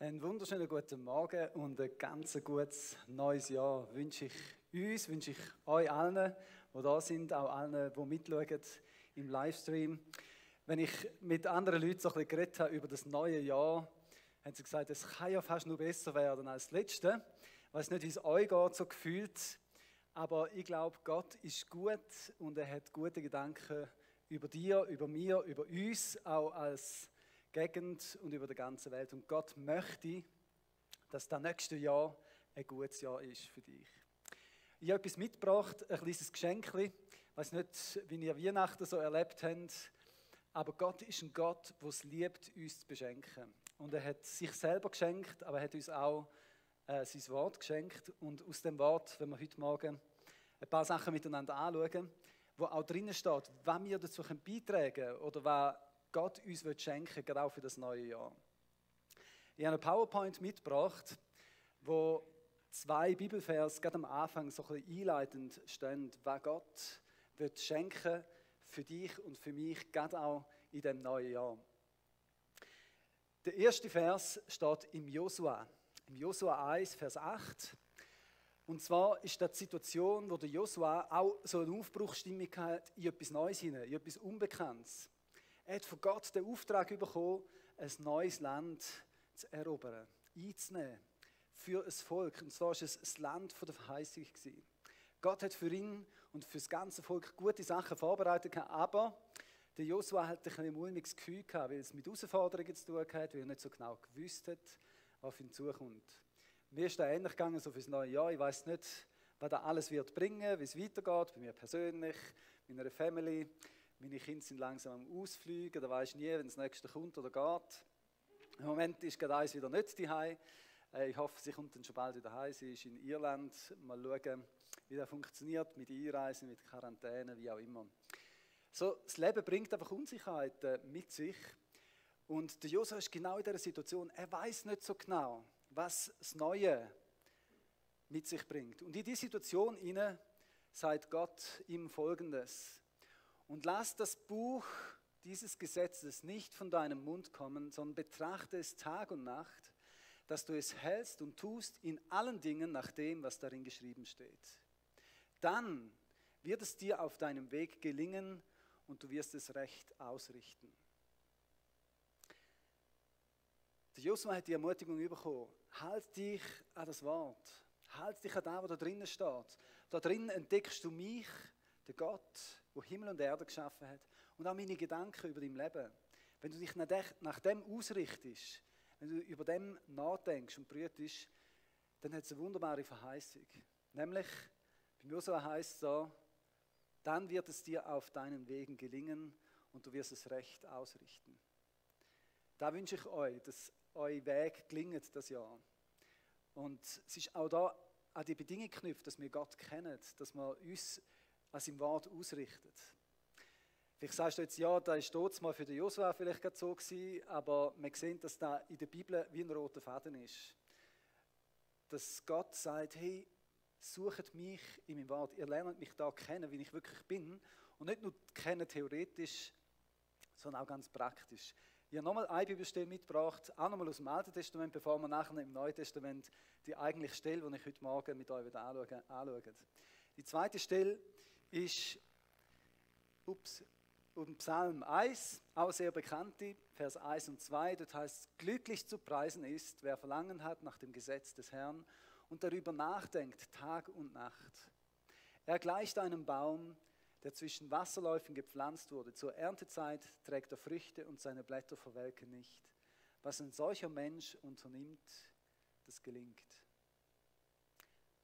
Einen wunderschönen guten Morgen und ein ganz gutes neues Jahr wünsche ich uns, wünsche ich euch allen, die da sind, auch allen, die mitschauen im Livestream. Wenn ich mit anderen Leuten so ein bisschen geredet habe über das neue Jahr, haben sie gesagt, es kann ja fast nur besser werden als das letzte. Ich weiß nicht, wie es euch geht, so gefühlt, aber ich glaube, Gott ist gut und er hat gute Gedanken über dir, über mir, über uns, auch als Gegend und über die ganze Welt. Und Gott möchte, dass das nächste Jahr ein gutes Jahr ist für dich. Ich habe etwas mitgebracht, ein kleines Geschenk. Ich weiß nicht, wie ihr Weihnachten so erlebt habt, aber Gott ist ein Gott, der es liebt, uns zu beschenken. Und er hat sich selber geschenkt, aber er hat uns auch äh, sein Wort geschenkt. Und aus dem Wort, wenn wir heute Morgen ein paar Sachen miteinander anschauen, wo auch drinnen steht, was wir dazu beitragen können oder was Gott uns schenken will, gerade auch für das neue Jahr. Ich habe eine PowerPoint mitgebracht, wo zwei Bibelvers gerade am Anfang so ein bisschen einleitend stehen, was Gott wird schenken für dich und für mich, gerade auch in dem neuen Jahr. Der erste Vers steht im Josua, im Josua 1, Vers 8. Und zwar ist das die Situation, wo der Josua auch so eine Aufbruchsstimmung hat in etwas Neues hinein, in etwas Unbekanntes. Er hat von Gott den Auftrag bekommen, ein neues Land zu erobern, einzunehmen für ein Volk. Und zwar war es das Land der Verheißung. Gott hat für ihn und für das ganze Volk gute Sachen vorbereitet, aber der Josua hat ein mulmiges Gefühl gehabt, weil es mit Herausforderungen zu tun hat, weil er nicht so genau gewusst hat, was auf ihn zukommt. Mir ist da ähnlich gegangen, so fürs neue Jahr. Ich weiß nicht, was da alles wird bringen, wie es weitergeht, bei mir persönlich, meiner Family. Meine Kinder sind langsam am Ausfliegen, da weiß ich nie, wenn das nächste kommt oder geht. Im Moment ist gerade eins wieder nicht daheim. Äh, ich hoffe, sie kommt dann schon bald wieder heim. Sie ist in Irland. Mal schauen, wie das funktioniert mit Einreisen, mit Quarantäne, wie auch immer. So, das Leben bringt einfach Unsicherheiten mit sich. Und der Josua ist genau in dieser Situation. Er weiß nicht so genau, was das Neue mit sich bringt. Und in diese Situation inne sagt Gott ihm Folgendes: und lass das Buch dieses Gesetzes nicht von deinem Mund kommen, sondern betrachte es Tag und Nacht, dass du es hältst und tust in allen Dingen nach dem, was darin geschrieben steht. Dann wird es dir auf deinem Weg gelingen und du wirst es recht ausrichten. Der Josua hat die Ermutigung bekommen, halt dich an das Wort, halt dich an das, was da drinnen steht. Da drinnen entdeckst du mich, der Gott, der Himmel und Erde geschaffen hat und auch meine Gedanken über dein Leben. Wenn du dich nach dem ausrichtest, wenn du über dem nachdenkst und brütest, dann hat es eine wunderbare Verheißung. Nämlich, bei Josua heißt es so, dann wird es dir auf deinen Wegen gelingen und du wirst es recht ausrichten. Da wünsche ich euch, dass euer Weg gelingt das Jahr. Und es ist auch da an die Bedingung geknüpft, dass wir Gott kennen, dass wir uns an seinem Wort ausrichtet. Vielleicht sagst du jetzt, ja, da ist dort mal für den Josua vielleicht gerade so gewesen, aber wir sehen, dass da in der Bibel wie ein roter Faden ist. Dass Gott sagt, hey, sucht mich in meinem Wort, ihr lernt mich da kennen, wie ich wirklich bin. Und nicht nur kennen theoretisch, sondern auch ganz praktisch. Ich habe nochmal eine Bibelstelle mitgebracht, auch nochmal aus dem Alten Testament, bevor wir nachher im Neuen Testament die eigentliche Stelle, die ich heute Morgen mit euch wieder anschauen. Die zweite Stelle ist ups, und Psalm 1, auch sehr bekannte, Vers 1 und 2, dort heißt glücklich zu preisen ist, wer Verlangen hat nach dem Gesetz des Herrn und darüber nachdenkt Tag und Nacht. Er gleicht einem Baum, der zwischen Wasserläufen gepflanzt wurde. Zur Erntezeit trägt er Früchte und seine Blätter verwelken nicht. Was ein solcher Mensch unternimmt, das gelingt.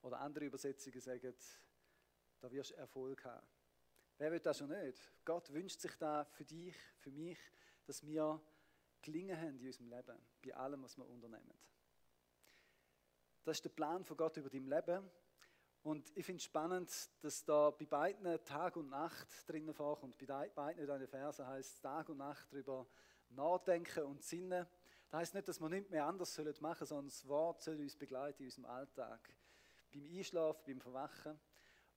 Oder andere Übersetzungen sagen, da wirst du Erfolg haben. Wer will das schon nicht? Gott wünscht sich da für dich, für mich, dass wir gelingen haben in unserem Leben, bei allem, was wir unternehmen. Das ist der Plan von Gott über dein Leben. Und ich finde es spannend, dass da bei beiden Tag und Nacht drinnen vorkommt. Bei beiden in diesen Versen heißt Tag und Nacht darüber nachdenken und sinnen. Das heißt nicht, dass wir nichts mehr anders machen sollen, sondern das Wort soll uns begleiten in unserem Alltag. Beim Einschlafen, beim Verwachen.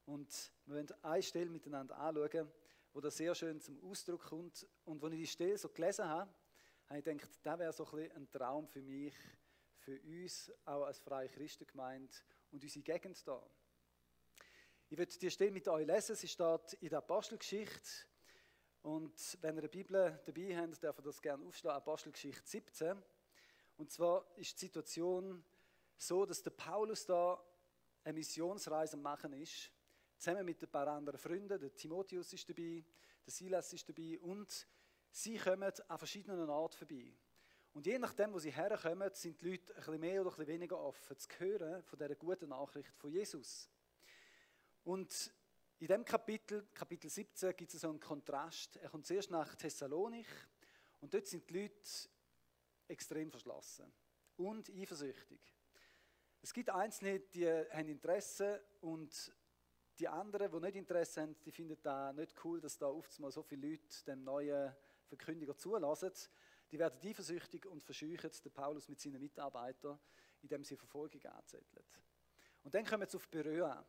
Und wir wollen eine Stelle miteinander anschauen, wo das sehr schön zum Ausdruck kommt. Und als ich die Stelle so gelesen habe, habe ich gedacht, das wäre so ein, ein Traum für mich für uns auch als freie Christengemeinde und unsere Gegend da. Ich würde die Stelle mit euch lesen, sie steht in der Apostelgeschichte. Und wenn ihr eine Bibel dabei habt, dürft ihr das gerne aufschlagen, Apostelgeschichte 17. Und zwar ist die Situation so, dass der Paulus da eine Missionsreise machen ist, zusammen mit ein paar anderen Freunden. Der Timotheus ist dabei, der Silas ist dabei und sie kommen an verschiedenen Orten vorbei. Und je nachdem, wo sie herkommen, sind die Leute ein bisschen mehr oder ein bisschen weniger offen zu hören von dieser guten Nachricht von Jesus. Und in dem Kapitel, Kapitel 17, gibt es so einen Kontrast. Er kommt zuerst nach Thessalonich und dort sind die Leute extrem verschlossen und eifersüchtig. Es gibt Einzelne, die haben Interesse und die anderen, die nicht Interesse haben, die finden da nicht cool, dass da oft mal so viele Leute dem neuen Verkündiger zulassen. Die werden eifersüchtig und verscheuchen den Paulus mit seinen Mitarbeitern, indem sie Verfolgung anzetteln. Und dann kommen sie auf Beröa.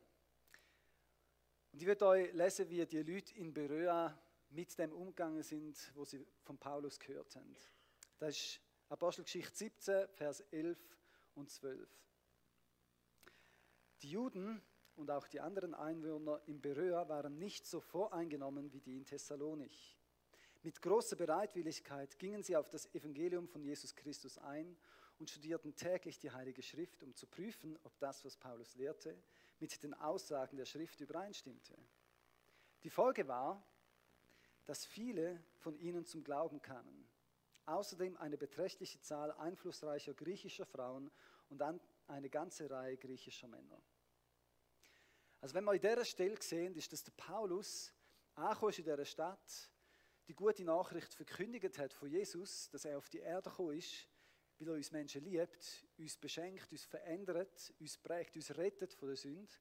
Und ich werde euch lesen, wie die Leute in Beröa mit dem umgegangen sind, wo sie von Paulus gehört haben. Das ist Apostelgeschichte 17, Vers 11 und 12. Die Juden und auch die anderen Einwohner in Beröa waren nicht so voreingenommen wie die in Thessalonich. Mit großer Bereitwilligkeit gingen sie auf das Evangelium von Jesus Christus ein und studierten täglich die Heilige Schrift, um zu prüfen, ob das, was Paulus lehrte, mit den Aussagen der Schrift übereinstimmte. Die Folge war, dass viele von ihnen zum Glauben kamen. Außerdem eine beträchtliche Zahl einflussreicher griechischer Frauen und eine ganze Reihe griechischer Männer. Also wenn wir in dieser Stelle sehen, ist, dass der Paulus angekommen in dieser Stadt, die gute Nachricht verkündigt hat von Jesus, dass er auf die Erde gekommen ist, weil er uns Menschen liebt, uns beschenkt, uns verändert, uns prägt, uns rettet von der Sünde.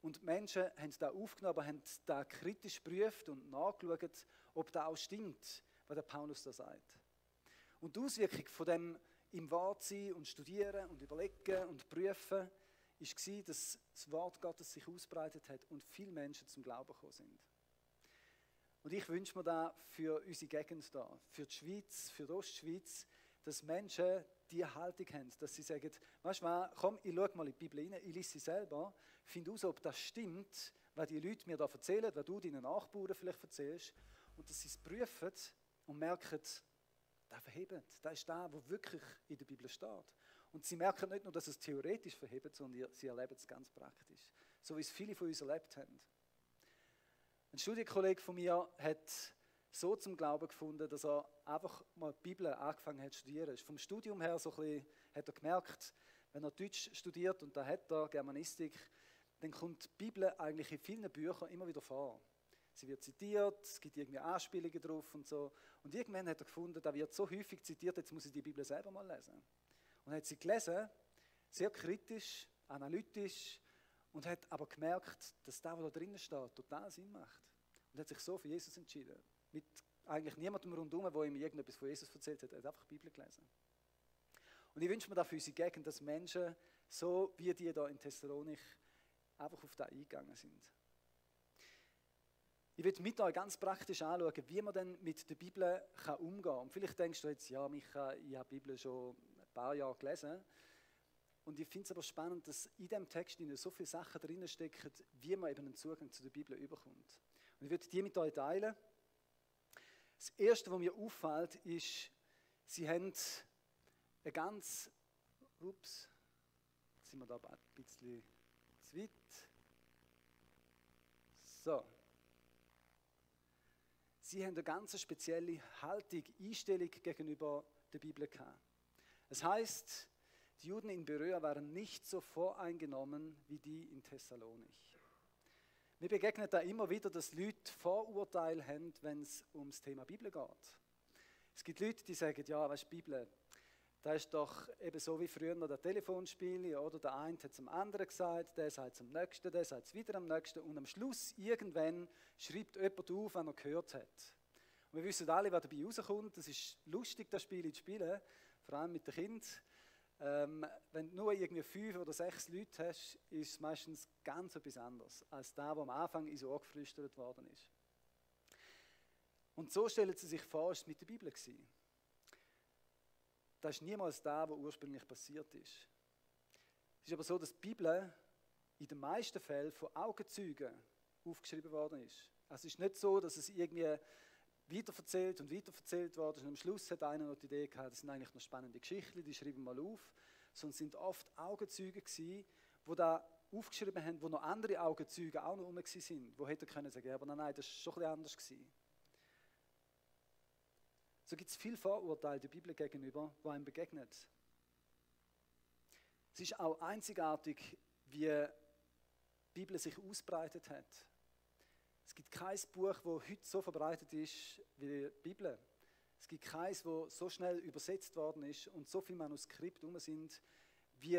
Und die Menschen haben da aufgenommen, haben da kritisch geprüft und nachgeschaut, ob das auch stimmt, was der Paulus da sagt. Und die Auswirkung von dem im Wort sein und studieren und überlegen und prüfen, war, dass das Wort Gottes sich ausbreitet hat und viele Menschen zum Glauben gekommen sind. Und ich wünsche mir da für unsere Gegend da, für die Schweiz, für die Ostschweiz, dass Menschen die Haltung haben, dass sie sagen, weißt du was, komm, ich schaue mal in die Bibel rein, ich lese sie selber, finde aus, ob das stimmt, was die Leute mir da erzählen, was du deinen Nachbarn vielleicht erzählst, und dass sie es prüfen und merken, das verhebt, das ist das, was wirklich in der Bibel steht. Und sie merken nicht nur, dass es theoretisch verhebt, sondern sie erleben es ganz praktisch. So wie es viele von uns erlebt haben. Ein Studienkollege von mir hat so zum Glauben gefunden, dass er einfach mal die Bibel angefangen hat zu studieren. Vom Studium her so ein bisschen, hat er gemerkt, wenn er Deutsch studiert und da hat er Germanistik, dann kommt die Bibel eigentlich in vielen Büchern immer wieder vor. Sie wird zitiert, es gibt irgendwie Anspielungen drauf und so. Und irgendwann hat er gefunden, da wird so häufig zitiert, jetzt muss ich die Bibel selber mal lesen. Und hat sie gelesen, sehr kritisch, analytisch und hat aber gemerkt, dass das, was da drinnen steht, total Sinn macht. Und hat sich so für Jesus entschieden. Mit eigentlich niemandem rundherum, der ihm irgendetwas von Jesus erzählt hat. Er hat einfach die Bibel gelesen. Und ich wünsche mir da für unsere Gegend, dass Menschen, so wie die da in Thessalonik, einfach auf das eingegangen sind. Ich will mit euch ganz praktisch anschauen, wie man denn mit der Bibel kann umgehen kann. Und vielleicht denkst du jetzt, ja, Micha, ich habe die Bibel schon paar Jahre gelesen. Und ich finde es aber spannend, dass in diesem Text so viele Sachen drin stecken, wie man eben einen Zugang zu der Bibel überkommt. Und ich würde die mit euch teilen. Das Erste, was mir auffällt, ist, sie haben eine ganz, ups, jetzt sind wir da ein bisschen zu weit. So. Sie haben eine ganz spezielle Haltung, Einstellung gegenüber der Bibel gehabt. Es heißt, die Juden in Beröa waren nicht so voreingenommen wie die in Thessalonich. Mir begegnet da immer wieder, dass Leute Vorurteile haben, wenn es ums Thema Bibel geht. Es gibt Leute, die sagen, ja, weißt du, Bibel, das ist doch eben so wie früher noch der Telefonspiel, oder? Der eine hat zum anderen gesagt, der sagt zum nächsten, der sagt es wieder am nächsten und am Schluss irgendwann schreibt jemand auf, was er gehört hat. Und wir wissen alle, was dabei rauskommt. Das ist lustig, das Spiel zu spielen, vor allem mit den Kindern. Ähm, wenn du nur irgendwie fünf oder sechs Leute hast, ist es meistens ganz etwas anderes als da, wo am Anfang in so geflüstert worden ist. Und so stellen sie sich vor, es mit der Bibel gewesen. das ist niemals das, was ursprünglich passiert ist. Es ist aber so, dass die Bibel in den meisten Fällen von Augenzeugen aufgeschrieben worden ist. Also es ist nicht so, dass es irgendwie weiterverzählt und weiterverzählt worden ist und am Schluss hat einer noch die Idee gehabt, das sind eigentlich noch spannende Geschichten, die schreiben wir mal auf. Es sind oft Augenzeuge gewesen, die da aufgeschrieben haben, wo noch andere Augenzeuge auch noch rum sind, wo hätten können sagen, aber nein, nein, das war schon ein anders gewesen. So gibt es viel Vorurteile der Bibel gegenüber, wo einem begegnet. Es ist auch einzigartig, wie die Bibel sich ausbreitet hat. Es gibt kein Buch, das heute so verbreitet ist wie die Bibel. Es gibt keins, das so schnell übersetzt worden ist und so viele Manuskripte um sind, wie,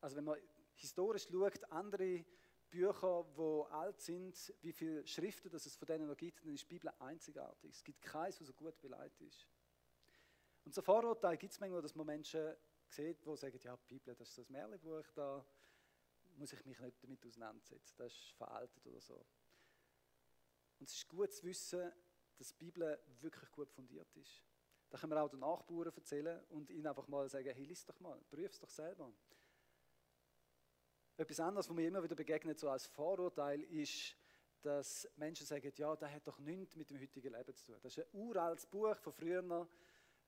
also wenn man historisch schaut, andere Bücher, die alt sind, wie viele Schriften dass es von denen noch gibt, dann ist die Bibel einzigartig. Es gibt keins, das so gut beleidigt ist. Und so Vorurteil gibt es manchmal, dass man Menschen sieht, die sagen, ja, die Bibel, das ist so ein Märchenbuch, da muss ich mich nicht damit auseinandersetzen, das ist veraltet oder so. Und es ist gut zu wissen, dass die Bibel wirklich gut fundiert ist. Da können wir auch den Nachbarn erzählen und ihnen einfach mal sagen, hey, lies doch mal, prüf es doch selber. Etwas anderes, was mir immer wieder begegnet, so als Vorurteil, ist, dass Menschen sagen, ja, das hat doch nichts mit dem heutigen Leben zu tun. Das ist ein uraltes Buch von früher.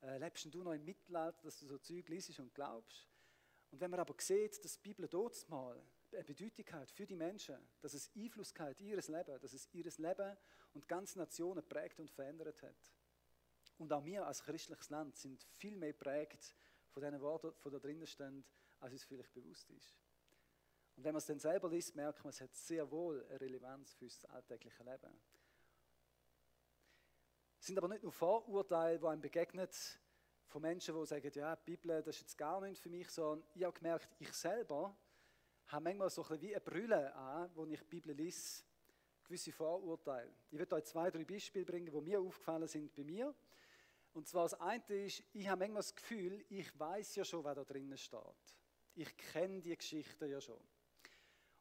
Äh, lebst du noch im Mittelalter, dass du so Zeug liest und glaubst? Und wenn man aber sieht, dass die Bibel dort mal Bedeutung hat für die Menschen, dass es Einfluss hat in ihr Leben, dass es ihr Leben und ganze Nationen prägt und verändert hat. Und auch wir als christliches Land sind viel mehr prägt von diesen Worten, die da drinnen stehen, als uns vielleicht bewusst ist. Und wenn man es dann selber liest, merkt man, es hat sehr wohl eine Relevanz für das alltägliche Leben. Es sind aber nicht nur Vorurteile, die einem begegnet, von Menschen, die sagen, ja, die Bibel, das ist jetzt gar nicht für mich, sondern ich habe gemerkt, ich selber habe manchmal so ein bisschen wie eine Brille an, wo ich die Bibel lese, gewisse Vorurteile. Ich werde euch zwei, drei Beispiele bringen, die mir aufgefallen sind bei mir. Und zwar das eine ist, ich habe manchmal das Gefühl, ich weiß ja schon, was da drinnen steht. Ich kenne die Geschichte ja schon.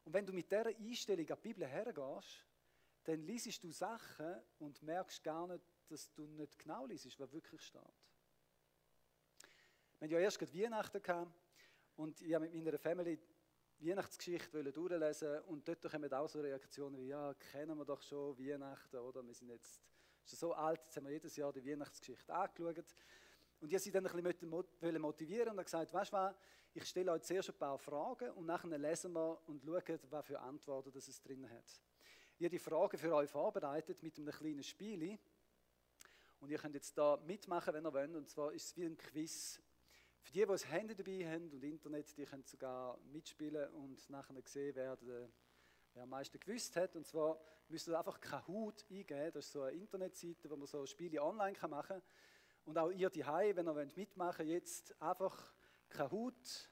Und wenn du mit dieser Einstellung an die Bibel hergehst, dann liest du Sachen und merkst gar nicht, dass du nicht genau liest, was wirklich steht. Wir hatten ja erst gerade Weihnachten gehabt und ich habe mit meiner Family die Weihnachtsgeschichte durchlesen und dort kommen auch so Reaktionen wie, ja, kennen wir doch schon Weihnachten, oder? Wir sind jetzt schon so alt, jetzt haben wir jedes Jahr die Weihnachtsgeschichte angeschaut. Und ich habe sie dann ein bisschen motivieren und habe gesagt, weißt du was, ich stelle euch zuerst ein paar Fragen und nachher lesen wir und schauen, was für Antworten es drin hat. Ich habe die Fragen für euch vorbereitet mit einem kleinen Spiel. Und ihr könnt jetzt da mitmachen, wenn ihr wollt. Und zwar ist es wie ein Quiz. Für die, die das Handy dabei haben und Internet, die können sogar mitspielen und nachher sehen, wer, der, wer am meisten gewusst hat. Und zwar müsst ihr einfach Kahoot eingeben. Das ist so eine Internetseite, wo man so Spiele online machen kann. Und auch ihr die wenn ihr mitmachen wollt, jetzt einfach kahoot.it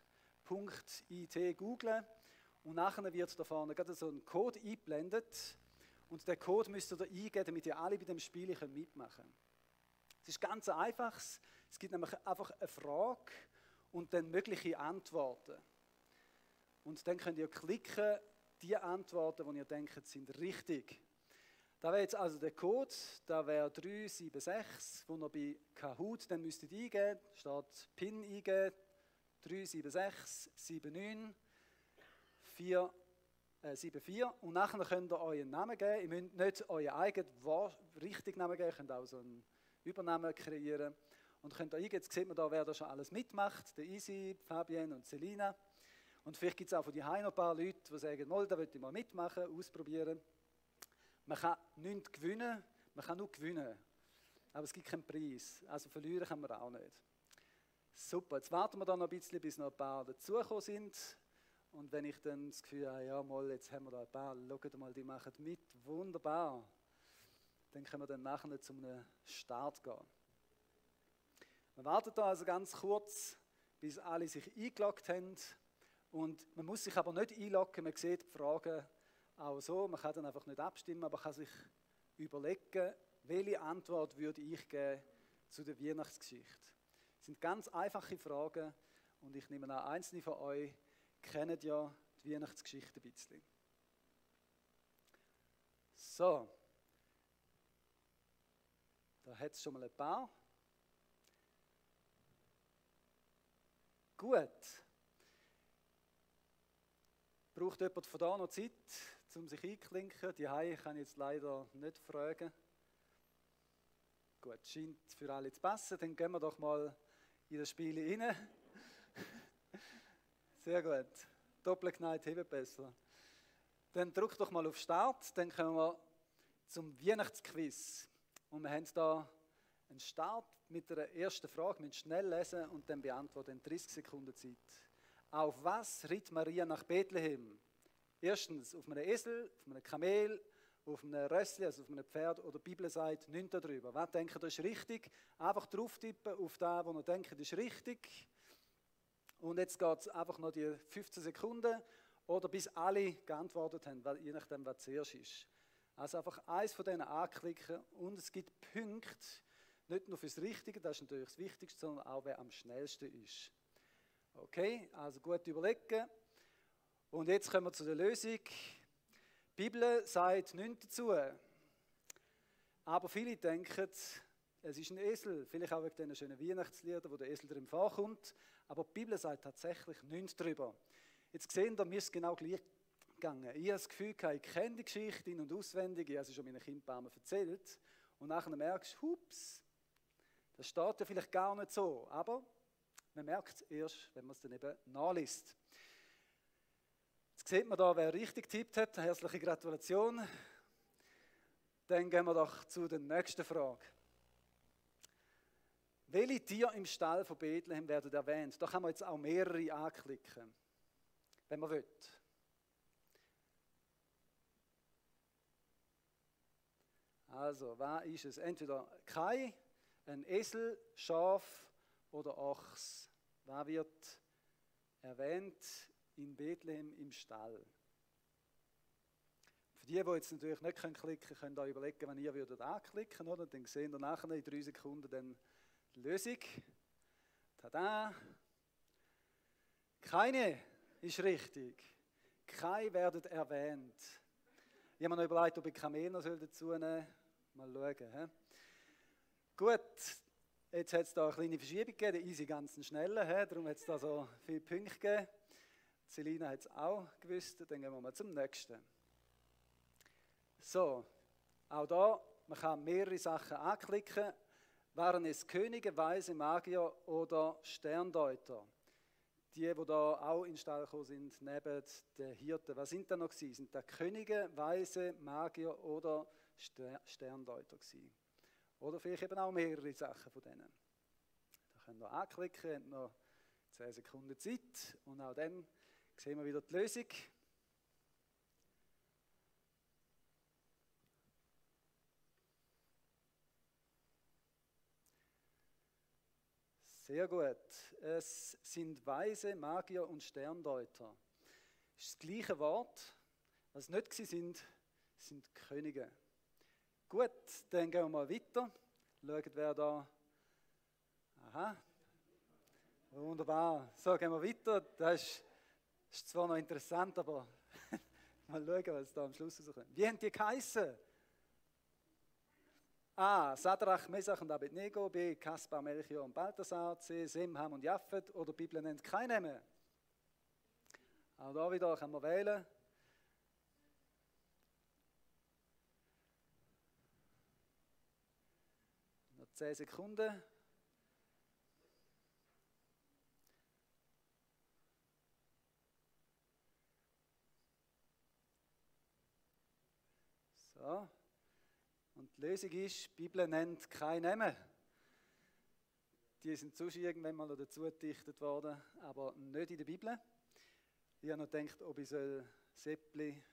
googlen und nachher wird da vorne gerade so ein Code eingeblendet und den Code müsst ihr eingeben, damit ihr alle bei dem Spiel mitmachen könnt. Es ist ganz einfach. Es gibt nämlich einfach eine Frage und dann mögliche Antworten. Und dann könnt ihr klicken, die Antworten, die ihr denkt, sind richtig. Da wäre jetzt also der Code, da wäre 376, wo ihr bei Kahoot dann müsstet eingeben, steht PIN eingeben, 376 79 4, äh, 74 und nachher könnt ihr euren Namen geben. Ihr müsst nicht euren eigenen richtigen Namen geben, ihr könnt auch so einen Übernamen kreieren. Und könnt eingeben, jetzt sieht man da, wer da schon alles mitmacht, der Isi, Fabienne und Selina. Und vielleicht gibt es auch von die noch ein paar Leute, die sagen, mal, da möchte ich mal mitmachen, ausprobieren. Man kann nichts gewinnen, man kann nur gewinnen. Aber es gibt keinen Preis. Also verlieren kann man auch nicht. Super, jetzt warten wir da noch ein bisschen, bis noch ein paar dazugekommen sind. Und wenn ich dann das Gefühl habe, ja mal, jetzt haben wir da ein paar, schaut mal, die machen mit, wunderbar. Dann können wir dann nachher zu einem Start gehen. Wir warten da also ganz kurz, bis alle sich eingeloggt haben. Und man muss sich aber nicht einloggen, man sieht die Fragen auch so. Man kann dann einfach nicht abstimmen, aber kann sich überlegen, welche Antwort würde ich geben zu der Weihnachtsgeschichte. Das sind ganz einfache Fragen und ich nehme an, einzelne von euch kennen ja die Weihnachtsgeschichte ein bisschen. So, da hat es schon mal ein paar. Gut. Braucht jemand von da noch Zeit, um sich einzuklinken? Die Haie kann ich jetzt leider nicht fragen. Gut, scheint für alle zu passen. Dann gehen wir doch mal in das Spiel rein. Sehr gut. Doppelkneit heben besser. Dann drück doch mal auf Start. Dann kommen wir zum Weihnachtsquiz. Und wir haben da einen Start mit der ersten Frage. Müssen schnell lesen und dann beantworten in 30 Sekunden Zeit. Auf was ritt Maria nach Bethlehem? Erstens auf einem Esel, auf einem Kamel, auf einem Rössli, also auf einem Pferd oder die Bibel sagt nichts darüber. Was denkt ihr, das ist richtig? Einfach drauf tippen auf das, was ihr denkt, das ist richtig. Und jetzt geht es einfach noch die 15 Sekunden oder bis alle geantwortet haben, je nachdem, was zuerst ist. Also einfach eins von denen anklicken und es gibt Punkte, nicht nur fürs Richtige, das ist natürlich das Wichtigste, sondern auch wer am schnellsten ist. Okay, also gut überlegen. Und jetzt kommen wir zu der Lösung. Die Bibel sagt nichts dazu. Aber viele denken, es ist ein Esel, vielleicht auch wegen diesen schönen Weihnachtsliedern, wo der Esel drin vorkommt. Aber die Bibel sagt tatsächlich nichts darüber. Jetzt sehen wir, mir ist genau gleich gegangen. Ich habe das Gefühl, ich kenne die Geschichte in- und auswendig, ich habe sie schon meinen Kindern erzählt. Und nachher merkst du, hups, das steht ja vielleicht gar nicht so. Aber man merkt es erst, wenn man es dann eben nachliest. Jetzt sieht man da, wer richtig tippt hat. Herzliche Gratulation. Dann gehen wir doch zu der nächsten Frage. Welche Tiere im Stall von Bethlehem werden erwähnt? Da kann man jetzt auch mehrere anklicken, wenn man will. Also, was ist es? Entweder Kai, ein Esel, Schaf oder Ochs. Was wird erwähnt in Bethlehem im Stall? Für die, die jetzt natürlich nicht klicken können, könnt ihr überlegen, wenn ihr würdet anklicken würdet. Dann sehen wir nachher in drei Sekunden dann die Lösung. Tada! Keine ist richtig. Keine werden erwähnt. Ich habe mir noch überlegt, ob ich Kamel noch dazu nehmen soll. Mal schauen. He? Gut, jetzt hat es da eine kleine Verschiebung gegeben, Easy ganz schnell, he? darum hat es da so viele Punkte gegeben. Selina hat es auch gewusst, dann gehen wir mal zum nächsten. So, auch da, man kann mehrere Sachen anklicken. Waren es Könige, Weise, Magier oder Sterndeuter? Die, die da auch in Stall gekommen sind, neben den Hirten. Was sind da noch gewesen? Sind da Könige, Weise, Magier oder Sterndeuter gewesen? Oder vielleicht eben auch mehrere Sachen von denen. Da könnt ihr anklicken, habt noch 10 Sekunden Zeit und auch dann sehen wir wieder die Lösung. Sehr gut. Es sind Weise, Magier und Sterndeuter. Das ist das gleiche Wort. Was nicht sind, sind Könige. Gut, dann gehen wir mal weiter. Schauen, wer da. Aha. Wunderbar. So, gehen wir weiter. Das ist, ist zwar noch interessant, aber mal schauen, was da am Schluss rauskommt. Wie haben die geheißen? A. Sadrach, Mesach und Abednego. B. Kaspar, Melchior und Balthasar. C. Semham und Japheth. Oder die Bibel nennt keine mehr. Auch da wieder kann man wählen. 10 Sekunden. So. Und die Lösung ist, die Bibel nennt keinen Namen. Die sind sonst irgendwann mal dazu gedichtet worden, aber nicht in der Bibel. Ich habe noch gedacht, ob ich soll Seppli,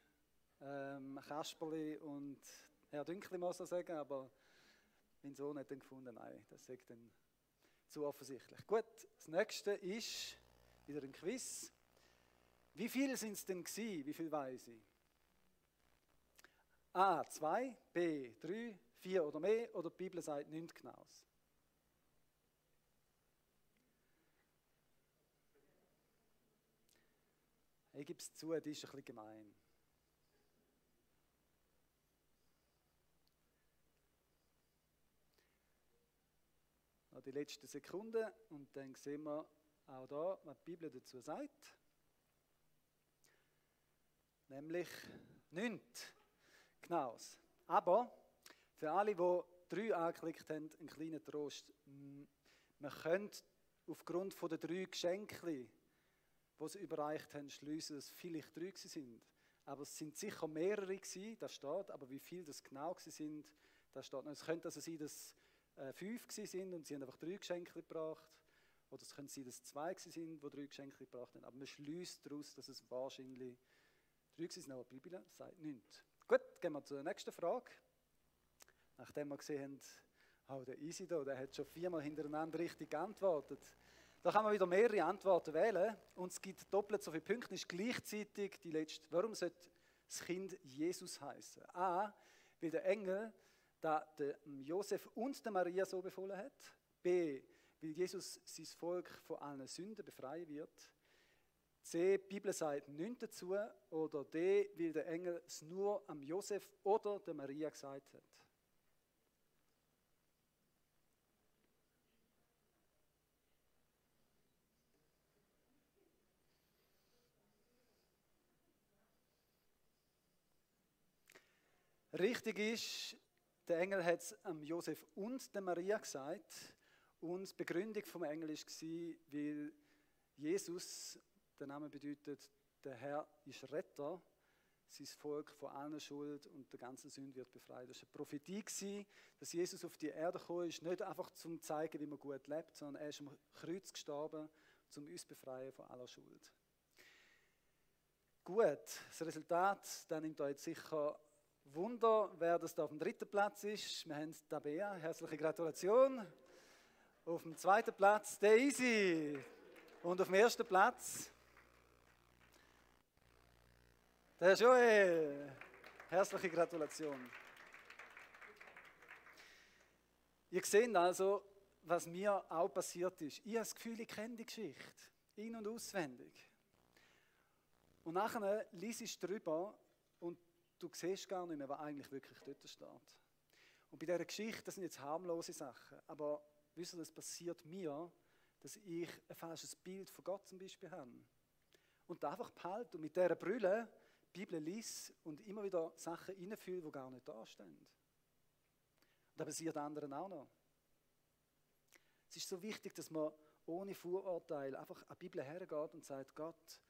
ähm, Kasperli und Herr so sagen, aber mein Sohn hat dann gefunden, nein, das sagt dann zu offensichtlich. Gut, das nächste ist wieder ein Quiz. Wie viele sind es denn gewesen? Wie viel weiß ich? A, 2, B, 3, 4 oder mehr oder die Bibel sagt nichts Genaues. Ich gebe es zu, das ist ein bisschen gemein. Die letzte Sekunde und dann sehen wir auch da, was die Bibel dazu sagt. Nämlich nichts Genaues. Aber für alle, die drei angeklickt haben, ein kleiner Trost. Man könnte aufgrund der drei Geschenke, die sie überreicht haben, schließen, dass es vielleicht drei sind. Aber es sind sicher mehrere gewesen, das steht, aber wie viele das genau sind, das steht noch. Es könnte also sein, dass äh, fünf sind und sie haben einfach drei Geschenke gebracht. Oder es könnte sein, dass zwei sind, die drei Geschenke gebracht haben. Aber man schließt daraus, dass es wahrscheinlich drei sind, aber die Bibel sagt nichts. Gut, gehen wir zur nächsten Frage. Nachdem wir gesehen haben, oh, der Isidor, der hat schon viermal hintereinander richtig geantwortet. Da kann man wieder mehrere Antworten wählen und es gibt doppelt so viele Punkte. Ist gleichzeitig die letzte. Warum sollte das Kind Jesus heißen? A, weil der Engel da Josef und der Maria so befohlen hat. B, weil Jesus sein Volk von allen Sünden befreien wird. C, die Bibel sagt nichts dazu. Oder D, weil der Engel es nur am Josef oder der Maria gesagt hat. Richtig ist, der Engel hat es am Josef und der Maria gesagt. Und die Begründung vom Engel war, weil Jesus, der Name bedeutet, der Herr ist Retter, sein Volk von allen Schuld und der ganzen Sünde wird befreit. Das war eine Prophetie, dass Jesus auf die Erde gekommen ist, nicht einfach zum zeigen, wie man gut lebt, sondern er ist am Kreuz gestorben, um uns befreien von aller Schuld. Gut, das Resultat, dann nimmt euch jetzt sicher Wunder, wer das da auf dem dritten Platz ist. Wir haben Tabea, herzliche Gratulation. Auf dem zweiten Platz Daisy. Und auf dem ersten Platz der Joel. Herzliche Gratulation. Ihr seht also, was mir auch passiert ist. Ich habe das Gefühl, ich kenne die Geschichte. In- und auswendig. Und nachher liest ich drüber und du siehst gar nicht mehr, was eigentlich wirklich dort steht. Und bei dieser Geschichte, das sind jetzt harmlose Sachen, aber wisst ihr, das passiert mir, dass ich ein falsches Bild von Gott zum Beispiel habe. Und einfach behalte und mit dieser Brille die Bibel liest und immer wieder Sachen reinfühle, die gar nicht da stehen. Und das passiert anderen auch noch. Es ist so wichtig, dass man ohne Vorurteil einfach an die Bibel hergeht und sagt, Gott,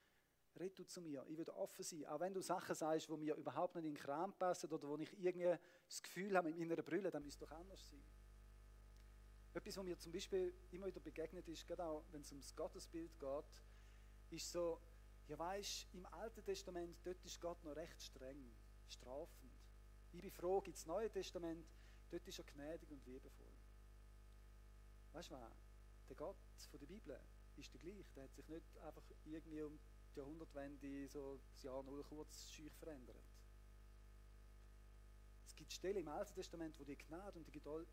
red du zu mir, ich will offen sein. Auch wenn du Sachen sagst, die mir überhaupt nicht in den Kram passen oder wo ich irgendwie das Gefühl habe mit meiner Brille, dann müsste es doch anders sein. Etwas, was mir zum Beispiel immer wieder begegnet ist, gerade auch wenn es ums Gottesbild geht, ist so, ja weißt, im Alten Testament, dort ist Gott noch recht streng, strafend. Ich bin froh, gibt es Neue Testament, dort ist er gnädig und liebevoll. Weißt du was? Der Gott von der Bibel ist der gleiche. Der hat sich nicht einfach irgendwie um die Jahrhundertwende so das Jahr null kurz schüch verändert. Es gibt Stellen im Alten Testament, wo die Gnade und die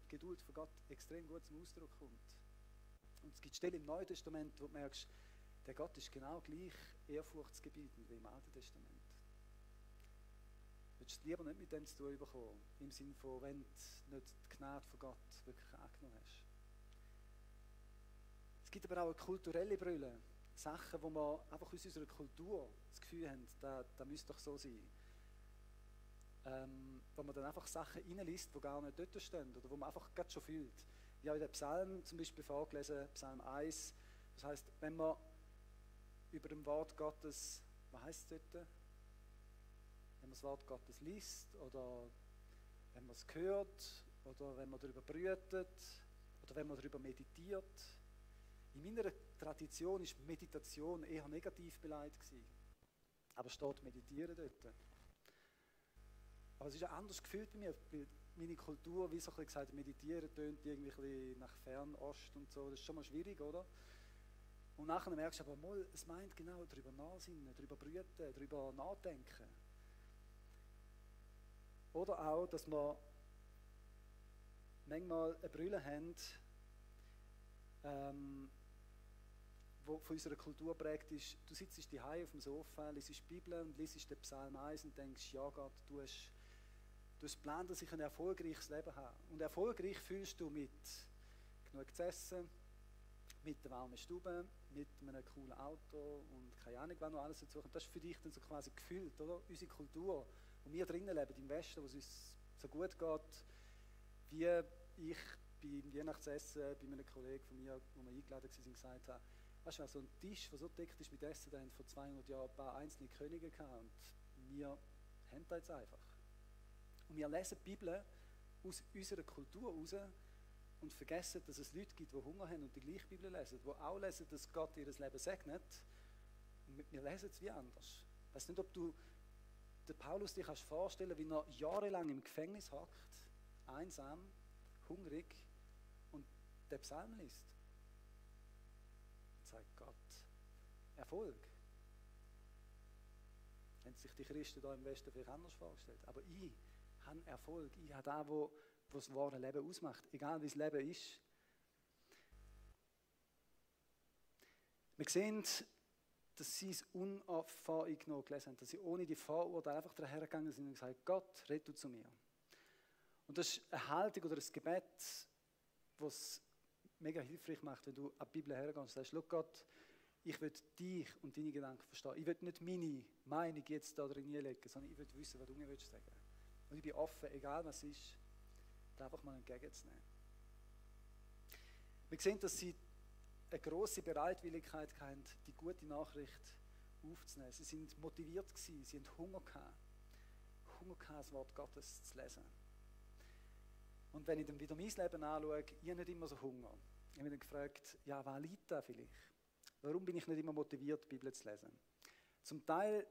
Geduld von Gott extrem gut zum Ausdruck kommt. Und es gibt Stellen im Neuen Testament, wo du merkst, der Gott ist genau gleich ehrfurchtsgebietend wie im Alten Testament. Du würdest lieber nicht mit dem zu tun bekommen, im Sinne von, wenn du nicht die Gnade von Gott wirklich angenommen hast. Es gibt aber auch eine kulturelle Brille. Sachen, wo wir einfach aus unserer Kultur das Gefühl haben, da, da müsste doch so sein. Ähm, wo man dann einfach Sachen reinliest, die gar nicht dort stehen oder wo man einfach gerade schon fühlt. Ich habe den Psalm zum Beispiel vorgelesen, Psalm 1, das heißt, wenn man über dem Wort Gottes, was heißt es dort? Wenn man das Wort Gottes liest oder wenn man es hört oder wenn man darüber brütet oder wenn man darüber meditiert, in meiner Tradition ist Meditation eher negativ beleidigt gewesen. Aber steht Meditieren dort. Aber es ist ein anderes Gefühl bei mir, weil meine Kultur, wie so ein gesagt, Meditieren tönt irgendwie nach Fernost und so. Das ist schon mal schwierig, oder? Und nachher merkst du aber mal, es meint genau darüber nachsinnen, darüber brüten, darüber nachdenken. Oder auch, dass wir manchmal eine Brille haben, ähm, wo von unserer Kultur prägt ist, du sitzt die auf dem Sofa, liest die Bibel und liest den Psalm 1 und denkst, ja Gott, du hast, du hast Plan, dass ich ein erfolgreiches Leben habe. Und erfolgreich fühlst du mit genug zu essen, mit der warmen Stube, mit einem coolen Auto und keine Ahnung, was noch alles dazu kommt. Das ist für dich dann so quasi gefühlt, oder? Unsere Kultur, wo wir drinnen leben, im Westen, wo es uns so gut geht, wie ich beim Weihnachtsessen bei einem Kollegen von mir, wo wir eingeladen waren, gesagt habe, weißt du, so ein Tisch, der so dick ist mit Essen, da haben vor 200 Jahren ein paar einzelne Könige gehabt und wir haben das jetzt einfach. Und wir lesen die Bibel aus unserer Kultur heraus und vergessen, dass es Leute gibt, die Hunger haben und die gleiche Bibel lesen, die auch lesen, dass Gott ihr Leben segnet. Und wir lesen es wie anders. Ich weiß nicht, ob du den Paulus dir kannst vorstellen wie er jahrelang im Gefängnis hockt, einsam, hungrig und den Psalm liest. Sagt Gott, Erfolg. Haben sich die Christen da im Westen vielleicht anders vorgestellt. Aber ich habe Erfolg. Ich habe da, wo das wahre Leben ausmacht, egal wie das Leben ist. Wir sehen, dass sie es unvoreingenommen gelesen haben, dass sie ohne die Vorurteile einfach dahergegangen sind und gesagt haben, Gott, red du zu mir. Und das ist eine Haltung oder ein Gebet, was mega hilfreich macht, wenn du an die Bibel hergehst und sagst, schau Gott, ich will dich und deine Gedanken verstehen. Ich will nicht meine Meinung jetzt da drin legen, sondern ich will wissen, was du mir sagen willst. Und ich bin offen, egal was ist einfach mal entgegenzunehmen. Wir sehen, dass sie eine große Bereitwilligkeit hatten, die gute Nachricht aufzunehmen. Sie sind motiviert gewesen, sie hatten Hunger gehabt. Hunger gehabt, das Wort Gottes zu lesen. Und wenn ich dann wieder mein Leben anschaue, ich habe nicht immer so Hunger. Ich habe mich gefragt, ja, was liegt da vielleicht? Warum bin ich nicht immer motiviert, die Bibel zu lesen? Zum Teil,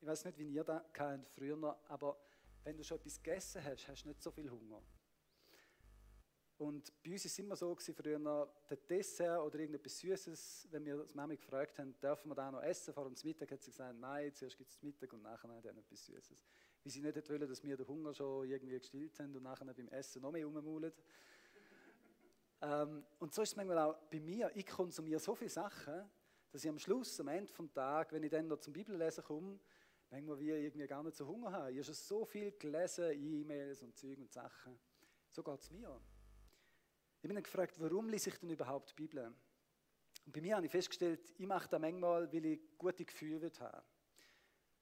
ich weiß nicht, wie ihr da kennt früher, aber wenn du schon etwas gegessen hast, hast du nicht so viel Hunger. Und bei uns war es immer so gewesen, früher, der Dessert oder irgendetwas Süßes, wenn wir das Mami gefragt haben, dürfen wir da noch essen vor dem Mittag, hat sie gesagt, nein, zuerst gibt es Mittag und nachher dann etwas Süßes. Weil sie nicht wollen, dass wir den Hunger schon irgendwie gestillt haben und nachher beim Essen noch mehr rummaulen. Ähm, und so ist es manchmal auch bei mir. Ich konsumiere so viele Sachen, dass ich am Schluss, am Ende des Tages, wenn ich dann noch zum Bibellesen komme, manchmal wie irgendwie gar nicht so Hunger habe. Ich habe schon so viel gelesen, E-Mails und Zeug und Sachen. So geht es mir. Ich bin dann gefragt, warum lese ich denn überhaupt die Bibel? Und bei mir habe ich festgestellt, ich mache das manchmal, weil ich gute Gefühle habe.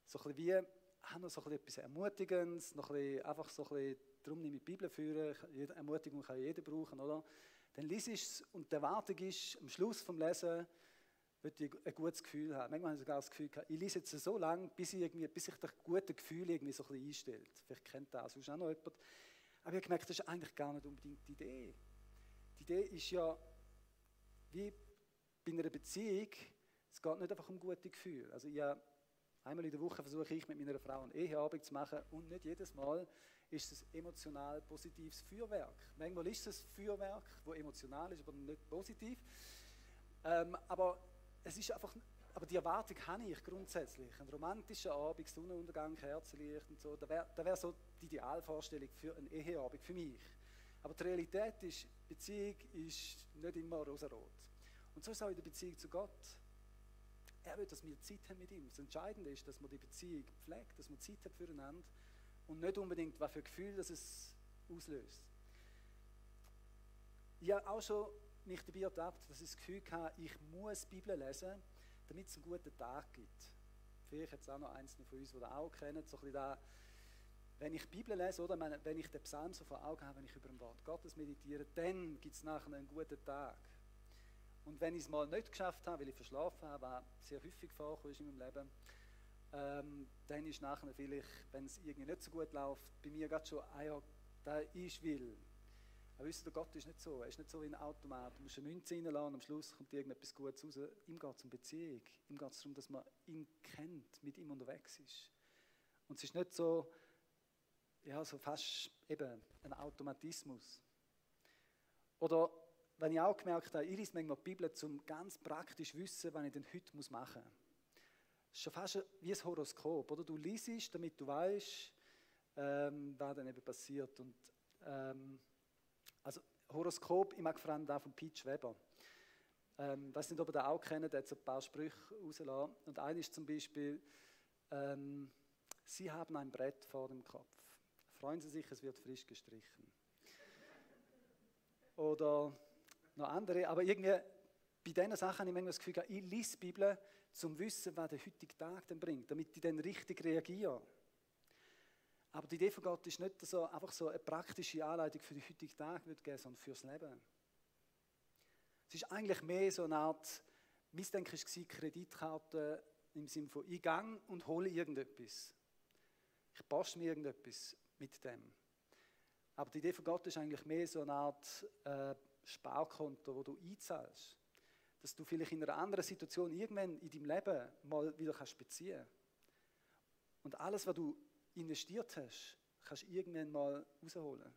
So ein bisschen wie, habe noch so etwas Ermutigendes, noch ein bisschen, einfach so ein bisschen, darum nehme ich die Bibel führen, Ermutigung kann jeder brauchen, oder? Dann ich es und die Erwartung ist, am Schluss vom Lesen, würde ich ein gutes Gefühl haben. Manchmal habe ich sogar das Gefühl gehabt, ich lese jetzt so lange, bis, ich irgendwie, bis sich das gute Gefühl irgendwie so ein bisschen einstellt. Vielleicht kennt das sonst auch noch jemand. Aber ich habe gemerkt, das ist eigentlich gar nicht unbedingt die Idee. Die Idee ist ja, wie bei einer Beziehung, es geht nicht einfach um gute Gefühle. Also ich einmal in der Woche versuche ich mit meiner Frau eine Eheabend zu machen und nicht jedes Mal ist es emotional positives Feuerwerk. Manchmal ist es Feuerwerk, wo emotional ist, aber nicht positiv. Ähm, aber es ist einfach, aber die Erwartung habe ich grundsätzlich. Ein romantischer Abend, Sonnenuntergang, Kerzenlicht und so, da wäre wär so die Idealvorstellung für einen Eheabend für mich. Aber die Realität ist, Beziehung ist nicht immer rosarot. Und so ist es auch in der Beziehung zu Gott. Er will, dass wir Zeit haben mit ihm. Das Entscheidende ist, dass man die Beziehung pflegt, dass man Zeit hat füreinander und nicht unbedingt, was für Gefühl das es auslöst. Ich habe auch schon mich dabei ertappt, dass ich das Gefühl hatte, ich muss die Bibel lesen, damit es einen guten Tag gibt. Vielleicht es auch noch einzelne von uns, die das auch kennen, so ein bisschen wenn ich die Bibel lese, oder wenn ich den Psalm so vor Augen habe, wenn ich über ein Wort Gottes meditiere, dann gibt es nachher einen guten Tag. Und wenn ich es mal nicht geschafft habe, weil ich verschlafen habe, was sehr häufig vorkommt in meinem Leben, ähm, dann ist nachher vielleicht, wenn es irgendwie nicht so gut läuft, bei mir gerade schon, ah ja, da ist will. Aber wisst ihr, Gott ist nicht so. Er ist nicht so wie ein Automat. Du musst eine Münze reinlassen und am Schluss kommt irgendetwas Gutes raus. Ihm geht es um Beziehung. Ihm geht es darum, dass man ihn kennt, mit ihm unterwegs ist. Und es ist nicht so, ja, so fast eben ein Automatismus. Oder wenn ich auch gemerkt habe, ich lese manchmal die Bibel, um ganz praktisch zu wissen, was ich denn heute machen muss. Schon fast wie ein Horoskop. Oder? Du liest, damit du weißt, ähm, was dann eben passiert. Und, ähm, also Horoskop, ich mag vor allem da von Pete Weber. Ähm, ich weiß nicht, ob ihr den auch kennt, der hat so ein paar Sprüche rausgelassen. Und einer ist zum Beispiel, ähm, Sie haben ein Brett vor dem Kopf. Freuen Sie sich, es wird frisch gestrichen. Oder noch andere, aber irgendwie, bei diesen Sachen habe ich manchmal das Gefühl, ich lese die Bibel, um zu wissen, was der heutige Tag dann bringt, damit ich dann richtig reagiere. Aber die Idee von Gott ist nicht so, einfach so eine praktische Anleitung für den heutigen Tag geben, sondern fürs Leben. Es ist eigentlich mehr so eine Art, mein Denken war Kreditkarte im Sinne von, ich gehe und hole irgendetwas. Ich poste mir irgendetwas mit dem. Aber die Idee von Gott ist eigentlich mehr so eine Art äh, Sparkonto, wo du einzahlst. Dass du vielleicht in einer anderen Situation irgendwann in deinem Leben mal wieder kannst beziehen Und alles, was du investiert hast, kannst du irgendwann mal rausholen.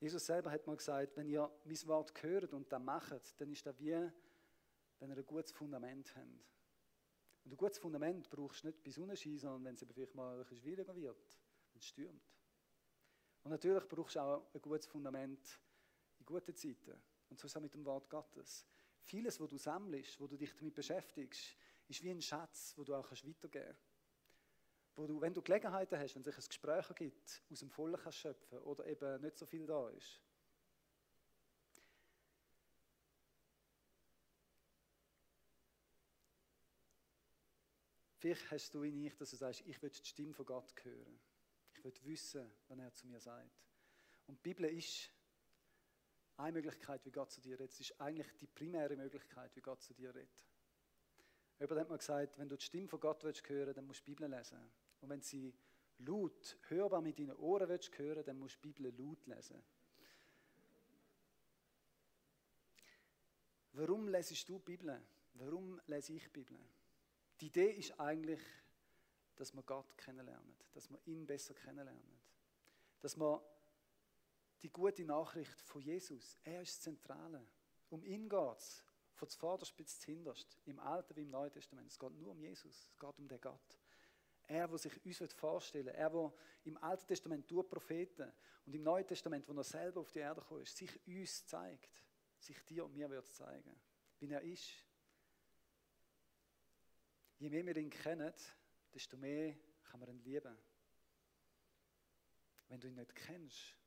Jesus selber hat mal gesagt, wenn ihr mein Wort hört und das macht, dann ist das wie, wenn ihr ein gutes Fundament habt. Und ein gutes Fundament brauchst du nicht bei Sonnenschein, sondern wenn es vielleicht mal ein bisschen schwieriger wird, wenn es stürmt. Und natürlich brauchst du auch ein gutes Fundament in guten Zeiten. Und so ist es auch mit dem Wort Gottes. Vieles, was du sammelst, wo du dich damit beschäftigst, ist wie ein Schatz, wo du auch weitergeben kannst. Wo du, wenn du Gelegenheiten hast, wenn es sich ein Gespräch gibt, aus dem Vollen kannst schöpfen oder eben nicht so viel da ist. Vielleicht hast du in ich, dass du sagst, ich will die Stimme von Gott hören. Ich will wissen, was er zu mir sagt. Und die Bibel ist eine Möglichkeit, wie Gott zu dir redet. Es ist eigentlich die primäre Möglichkeit, wie Gott zu dir redet. Jemand hat mal gesagt, wenn du die Stimme von Gott willst hören dann musst du die Bibel lesen. Und wenn sie laut, hörbar mit deinen Ohren willst hören dann musst du die Bibel laut lesen. Warum lesest du die Bibel? Warum lese ich die Bibel? Die Idee ist eigentlich, dass wir Gott kennenlernen, dass wir ihn besser kennenlernen. Dass wir die gute Nachricht von Jesus, er ist das Zentrale. Um ihn geht es, von zuvorderst bis hinterst, im Alten wie im Neuen Testament. Es geht nur um Jesus, es geht um den Gott. Er, der sich uns vorstellen will, er, der im Alten Testament durch Propheten und im Neuen Testament, wo er selber auf die Erde gekommen ist, sich uns zeigt, sich dir und mir wird zeigen, wie er ist. Je mehr wir ihn kennen, desto mehr kann man ihn lieben. Wenn du ihn nicht kennst,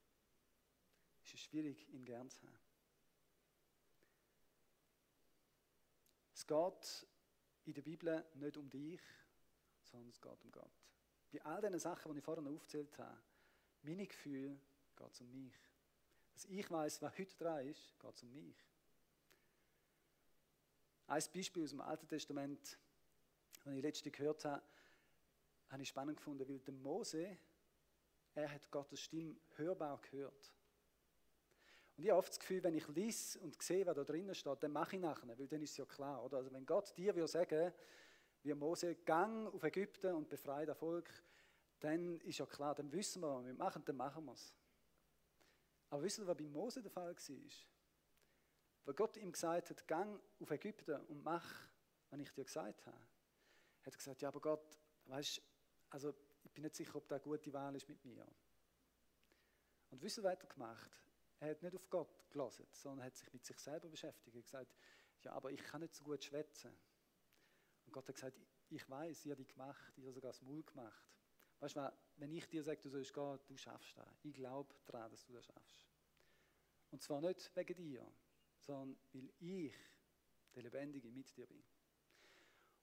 ist es schwierig, ihn gern zu haben. Es geht in der Bibel nicht um dich, sondern es geht um Gott. Bei all diesen Sachen, die ich vorhin aufgezählt habe, meine Gefühle, geht es um mich. Dass ich weiß, was heute dran ist, geht es um mich. Ein Beispiel aus dem Alten Testament, das ich letztens gehört habe, habe ich spannend gefunden, weil der Mose, er hat Gottes Stimme hörbar gehört. Und ich habe oft das Gefühl, wenn ich lese und sehe, was da drinnen steht, dann mache ich nachher, weil dann ist es ja klar. Oder? Also wenn Gott dir will sagen, wie Mose gang auf Ägypten und befreit das Volk, dann ist ja klar, dann wissen wir, was wir machen, dann machen wir es. Aber wissen Sie, was bei Mose der Fall war? Weil Gott ihm gesagt hat, gang auf Ägypten und mach, was ich dir gesagt habe. Hat er gesagt, ja, aber Gott, weißt also ich bin nicht sicher, ob das eine gute Wahl ist mit mir. Und wissen weiter gemacht. Er hat nicht auf Gott gelassen, sondern hat sich mit sich selber beschäftigt. Er hat gesagt, ja, aber ich kann nicht so gut schwätzen. Und Gott hat gesagt, ich weiß, ich habe dich gemacht, ich habe sogar das Maul gemacht. Weißt du, wenn ich dir sage, du sollst gehen, du schaffst das. Ich glaube daran, dass du das schaffst. Und zwar nicht wegen dir, sondern weil ich, der Lebendige, mit dir bin.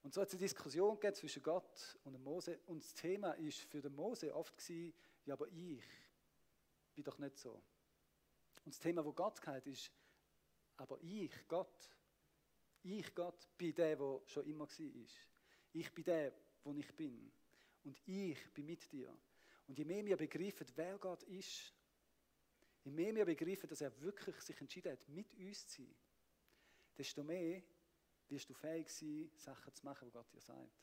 Und so hat es eine Diskussion gegeben zwischen Gott und dem Mose. Und das Thema ist für den Mose oft gewesen, ja, aber ich bin doch nicht so. Und das Thema, wo Gott hat, ist, aber ich, Gott, ich, Gott, bin der, der schon immer war. Ich bin der, wo ich bin. Und ich bin mit dir. Und je mehr wir begreifen, wer Gott ist, je mehr wir begreifen, dass er wirklich sich entschieden hat, mit uns zu sein, desto mehr wirst du fähig sein, Sachen zu machen, die Gott dir sagt.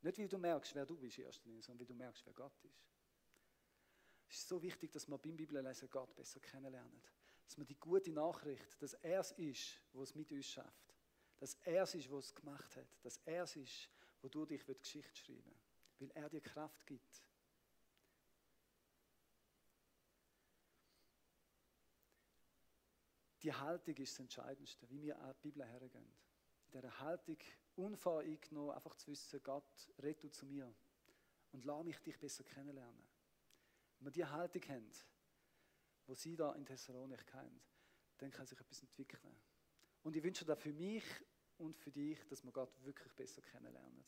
Nicht, weil du merkst, wer du bist, sondern weil du merkst, wer Gott ist. Es ist so wichtig, dass wir beim Bibellesen Gott besser kennenlernen. Dass wir die gute Nachricht, dass er es ist, wo es mit uns schafft. Dass er es ist, wo es gemacht hat. Dass er es ist, wo du dich Geschichte schreiben willst. Weil er dir Kraft gibt. Die Haltung ist das Entscheidendste, wie wir an die Bibel hergehen dieser Haltung unvoreingenommen, einfach zu wissen, Gott, red du zu mir und lass mich dich besser kennenlernen. Wenn wir diese Haltung haben, wo sie da in Thessalonik haben, dann kann sich etwas entwickeln. Und ich wünsche da für mich und für dich, dass wir Gott wirklich besser kennenlernen.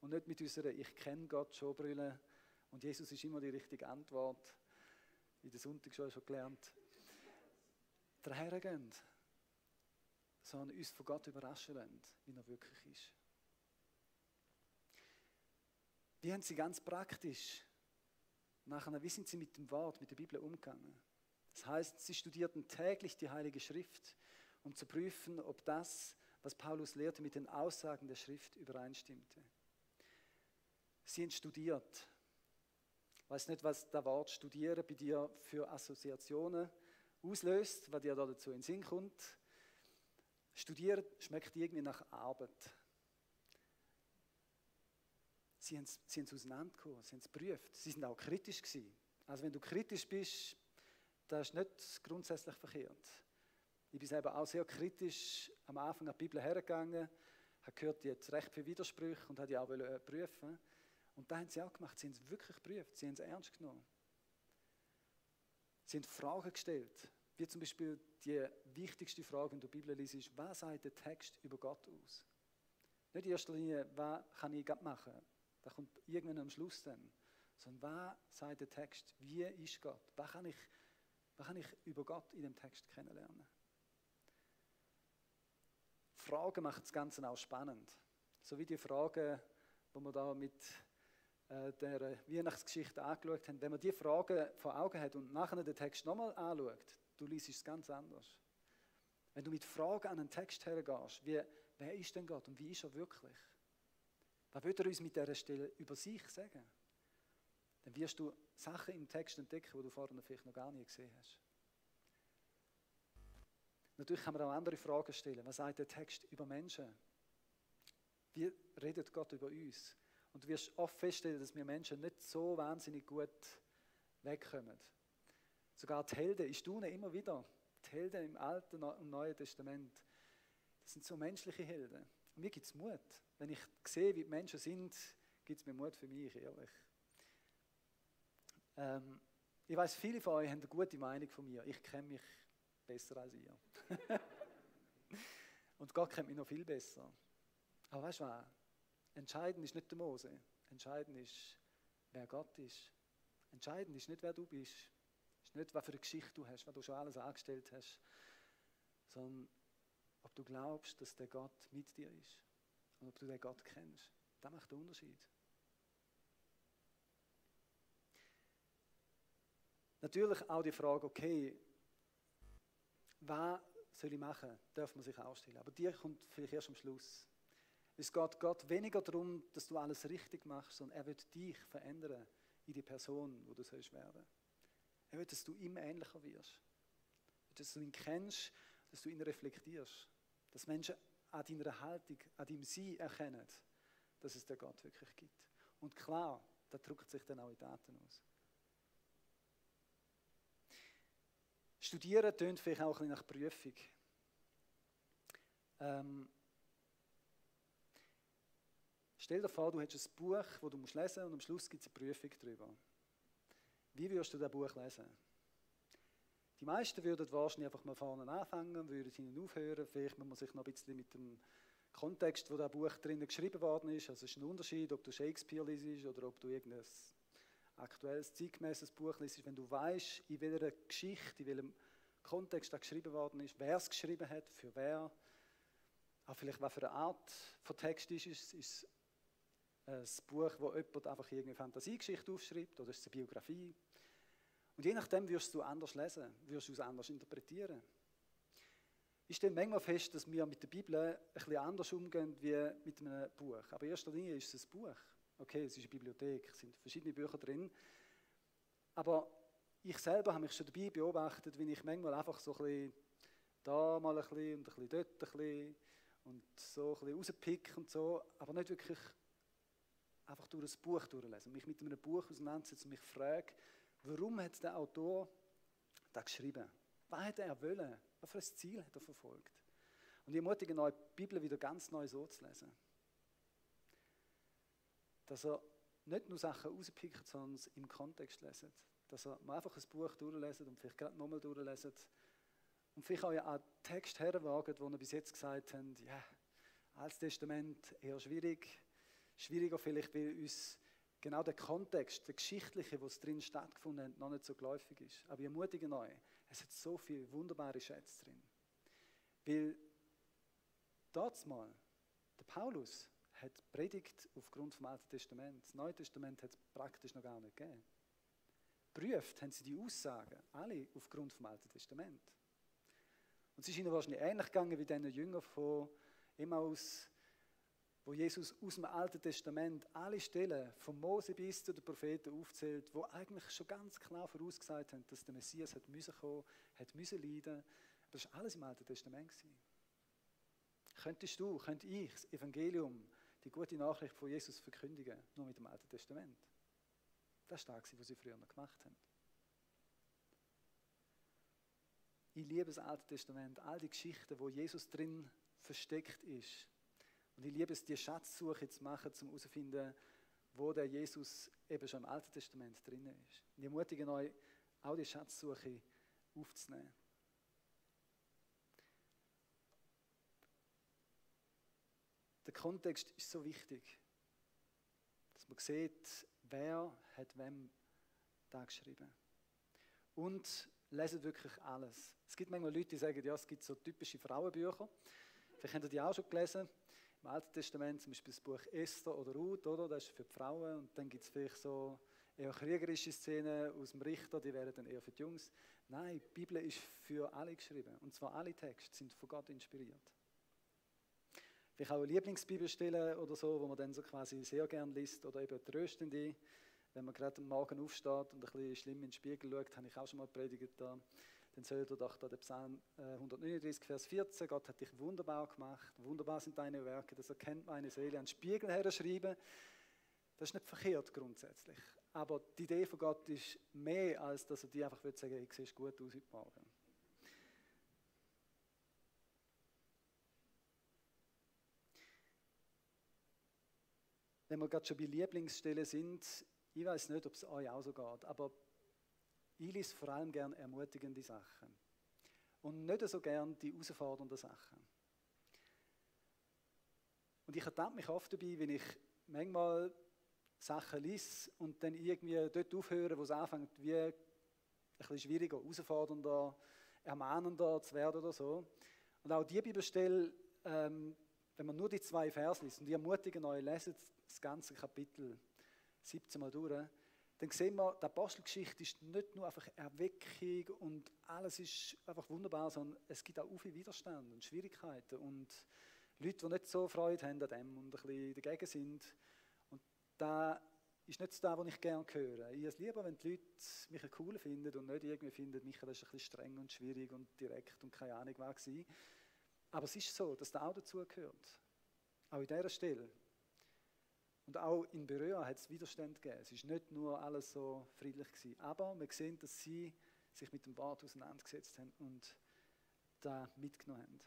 Und nicht mit unserer Ich kenne Gott schon brüllen und Jesus ist immer die richtige Antwort. In der Sonntag schon gelernt. Dahergehen, sondern uns von Gott überraschen lassen, wie er wirklich ist. Wie haben sie ganz praktisch nachher, wie sind sie mit dem Wort, mit der Bibel umgegangen? Das heißt, sie studierten täglich die Heilige Schrift, um zu prüfen, ob das, was Paulus lehrte, mit den Aussagen der Schrift übereinstimmte. Sie haben studiert. Ich weiß nicht, was das Wort studieren bei dir für Assoziationen auslöst, was dir da dazu in den Sinn kommt. Studieren schmeckt irgendwie nach Arbeit. Sie haben, sie haben es auseinandergekommen, sie haben es geprüft. Sie sind auch kritisch gewesen. Also wenn du kritisch bist, das ist nicht grundsätzlich verkehrt. Ich bin selber auch sehr kritisch am Anfang an die Bibel hergegangen, habe gehört jetzt recht viele Widersprüche und habe die auch äh, prüfen. Und da haben sie auch gemacht. Sie haben es wirklich geprüft, sie haben es ernst genommen. Sie haben Fragen gestellt, wie zum Beispiel die wichtigste Frage in der Bibel ist, was sagt der Text über Gott aus? Nicht in erster Linie, was kann ich machen? Das kommt irgendwann am Schluss dann. Sondern was sagt der Text? Wie ist Gott? Was kann ich, was kann ich über Gott in dem Text kennenlernen? Fragen macht das Ganze auch spannend. So wie die Fragen, die wir da mit äh, der Weihnachtsgeschichte angeschaut haben. Wenn man die Fragen vor Augen hat und nachher den Text nochmal anschaut, du liest es ganz anders. Wenn du mit Fragen an einen Text hergehst, wie, wer ist denn Gott und wie ist er wirklich? Was will er uns mit dieser Stelle über sich sagen? Dann wirst du Sachen im Text entdecken, die du vorher vielleicht noch gar nie gesehen hast. Natürlich kann man auch andere Fragen stellen. Was sagt der Text über Menschen? Wie redet Gott über uns? Und du wirst oft feststellen, dass wir Menschen nicht so wahnsinnig gut wegkommen. Sogar die Helden, ich staune immer wieder, die Helden im Alten und Neuen Testament, das sind so menschliche Helden. Und mir gibt es Mut. Wenn ich sehe, wie die Menschen sind, gibt es mir Mut für mich, ehrlich. Ähm, ich weiß, viele von euch haben eine gute Meinung von mir. Ich kenne mich besser als ihr. Und Gott kennt mich noch viel besser. Aber weißt du was? Entscheidend ist nicht der Mose. Entscheidend ist, wer Gott ist. Entscheidend ist nicht, wer du bist. Ist nicht, was für eine Geschichte du hast, was du schon alles angestellt hast. Sondern, ob du glaubst, dass der Gott mit dir ist. Und ob du den Gott kennst. Das macht den Unterschied. Natürlich auch die Frage, okay, was soll ich machen, darf man sich auch stellen. Aber die kommt vielleicht erst am Schluss. Es geht Gott weniger darum, dass du alles richtig machst, sondern er wird dich verändern in die Person, wo du sollst werden. Er will, dass du ihm ähnlicher wirst. Dass du ihn kennst, dass du ihn reflektierst. Dass Menschen an deiner Haltung, an deinem Sein erkennen, dass es den Gott wirklich gibt. Und klar, das drückt sich dann auch in Daten aus. Studieren tönt vielleicht auch ein bisschen nach Prüfung. Ähm, Stell dir vor, du hättest ein Buch, das du lesen musst und am Schluss gibt es eine Prüfung darüber. Wie würdest du das Buch lesen? Die meisten würden wahrscheinlich einfach mal vorne anfangen, würden hinten aufhören. Vielleicht muss man sich noch ein bisschen mit dem Kontext, wo das Buch drinnen geschrieben worden ist. Also es ist ein Unterschied, ob du Shakespeare liest oder ob du irgendein aktuelles, zeitgemäßes Buch liest. Wenn du weißt, in welcher Geschichte, in welchem Kontext das geschrieben worden ist, wer es geschrieben hat, für wer, auch vielleicht was für eine Art von Text ist, ist, ist ein Buch, wo jemand einfach irgendeine Fantasiegeschichte aufschreibt oder ist es eine Biografie. Und je nachdem wirst du anders lesen, wirst du es anders interpretieren. Ich stelle manchmal fest, dass wir mit der Bibel ein bisschen anders umgehen wie mit einem Buch. Aber in erster Linie ist es ein Buch. Okay, es ist eine Bibliothek, es sind verschiedene Bücher drin. Aber ich selber habe mich schon dabei beobachtet, wie ich manchmal einfach so ein bisschen da mal ein bisschen und ein bisschen dort ein bisschen und so ein bisschen rauspicke und so, aber nicht wirklich einfach durch das Buch durchlesen, mich mit einem Buch auseinandersetzen und mich frage, warum hat der Autor das geschrieben? Was hat er wollen? Was für ein Ziel hat er verfolgt? Und ich ermutige die Bibel wieder ganz neu so zu lesen. Dass er nicht nur Sachen rauspickt, sondern es im Kontext lesen. Dass er mal einfach ein Buch durchlesen und vielleicht gerade nochmal durchlesen Und vielleicht auch an Text herwagen, wo wir bis jetzt gesagt haben, ja, Altes Testament eher schwierig. Schwieriger vielleicht, weil uns genau der Kontext, der geschichtliche, wo es drin stattgefunden hat, noch nicht so geläufig ist. Aber ich ermutige euch, es hat so viele wunderbare Schätze drin. Weil dort mal, der Paulus hat predigt aufgrund vom Alten Testament. Das Neue Testament hat es praktisch noch gar nicht gegeben. Prüft haben sie die Aussagen alle aufgrund vom Alten Testament. Und es ist ihnen wahrscheinlich ähnlich gegangen wie diesen Jüngern von Emmaus, wo Jesus aus dem Alten Testament alle Stellen, von Mose bis zu den Propheten aufzählt, wo eigentlich schon ganz klar vorausgesagt haben, dass der Messias hat müssen kommen, hat müssen leiden. Das war alles im Alten Testament. Gewesen. Könntest du, könnte ich das Evangelium, die gute Nachricht von Jesus verkündigen, nur mit dem Alten Testament? Das war das, was sie früher noch gemacht haben. Ich liebe das Alte Testament, all die Geschichten, wo Jesus drin versteckt ist. Und ich liebe es, die Schatzsuche zu machen, um herauszufinden, wo der Jesus eben schon im Alten Testament drin ist. Und ich ermutige euch, auch die Schatzsuche aufzunehmen. Der Kontext ist so wichtig, dass man sieht, wer hat wem da geschrieben. Und lesen wirklich alles. Es gibt manchmal Leute, die sagen, ja, es gibt so typische Frauenbücher. Vielleicht habt ihr die auch schon gelesen. Im Alten Testament zum Beispiel das Buch Esther oder Ruth, oder? das ist für die Frauen. Und dann gibt es vielleicht so eher kriegerische Szenen aus dem Richter, die wären dann eher für die Jungs. Nein, die Bibel ist für alle geschrieben. Und zwar alle Texte sind von Gott inspiriert. Vielleicht auch eine Lieblingsbibelstelle oder so, wo man dann so quasi sehr gern liest. Oder eben tröstende, wenn man gerade am Morgen aufsteht und ein bisschen schlimm in den Spiegel schaut, habe ich auch schon mal predigt da dann sollt ihr doch da den Psalm 139, äh, Vers 14, Gott hat dich wunderbar gemacht, wunderbar sind deine Werke, das erkennt meine Seele, an Spiegel herschreiben, das ist nicht verkehrt grundsätzlich. Aber die Idee von Gott ist mehr, als dass er dir einfach sagen, ich sehe gut aus heute Morgen. Wenn wir gerade schon bei Lieblingsstellen sind, ich weiß nicht, ob es euch auch so geht, aber ich lese vor allem gern ermutigende Sachen. Und nicht so gern die herausfordernden Sachen. Und ich ertappe mich oft dabei, wenn ich manchmal Sachen lese und dann irgendwie dort aufhöre, wo es anfängt, wie ein bisschen schwieriger, herausfordernder, ermahnender zu werden oder so. Und auch die Bibelstelle, ähm, wenn man nur die zwei Vers liest und die ermutigen euch, leset das ganze Kapitel 17 Mal durch, dann sehen wir, die Apostelgeschichte ist nicht nur einfach Erweckung und alles ist einfach wunderbar, sondern es gibt auch viel Widerstand und Schwierigkeiten und Leute, die nicht so Freude haben an dem und ein bisschen dagegen sind. Und da ist nicht das, was ich gerne höre. Ich es lieber, wenn die Leute mich cool finden und nicht irgendwie finden, Michael ist ein bisschen streng und schwierig und direkt und keine Ahnung was war. Aber es ist so, dass der auch dazugehört. Auch in dieser Stelle. Und auch in Berührer hat es Widerstand gegeben. Es ist nicht nur alles so friedlich gewesen. Aber wir sehen, dass sie sich mit dem Wort auseinandergesetzt haben und da mitgenommen haben.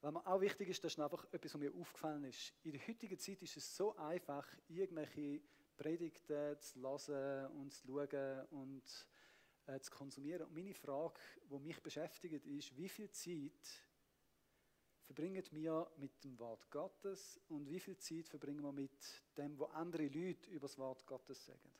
Was mir auch wichtig ist, das ist einfach etwas, was mir aufgefallen ist. In der heutigen Zeit ist es so einfach, irgendwelche Predigten zu hören und zu schauen und äh, zu konsumieren. Und meine Frage, die mich beschäftigt, ist, wie viel Zeit verbringen wir mit dem Wort Gottes und wie viel Zeit verbringen wir mit dem, was andere Leute über das Wort Gottes sagen.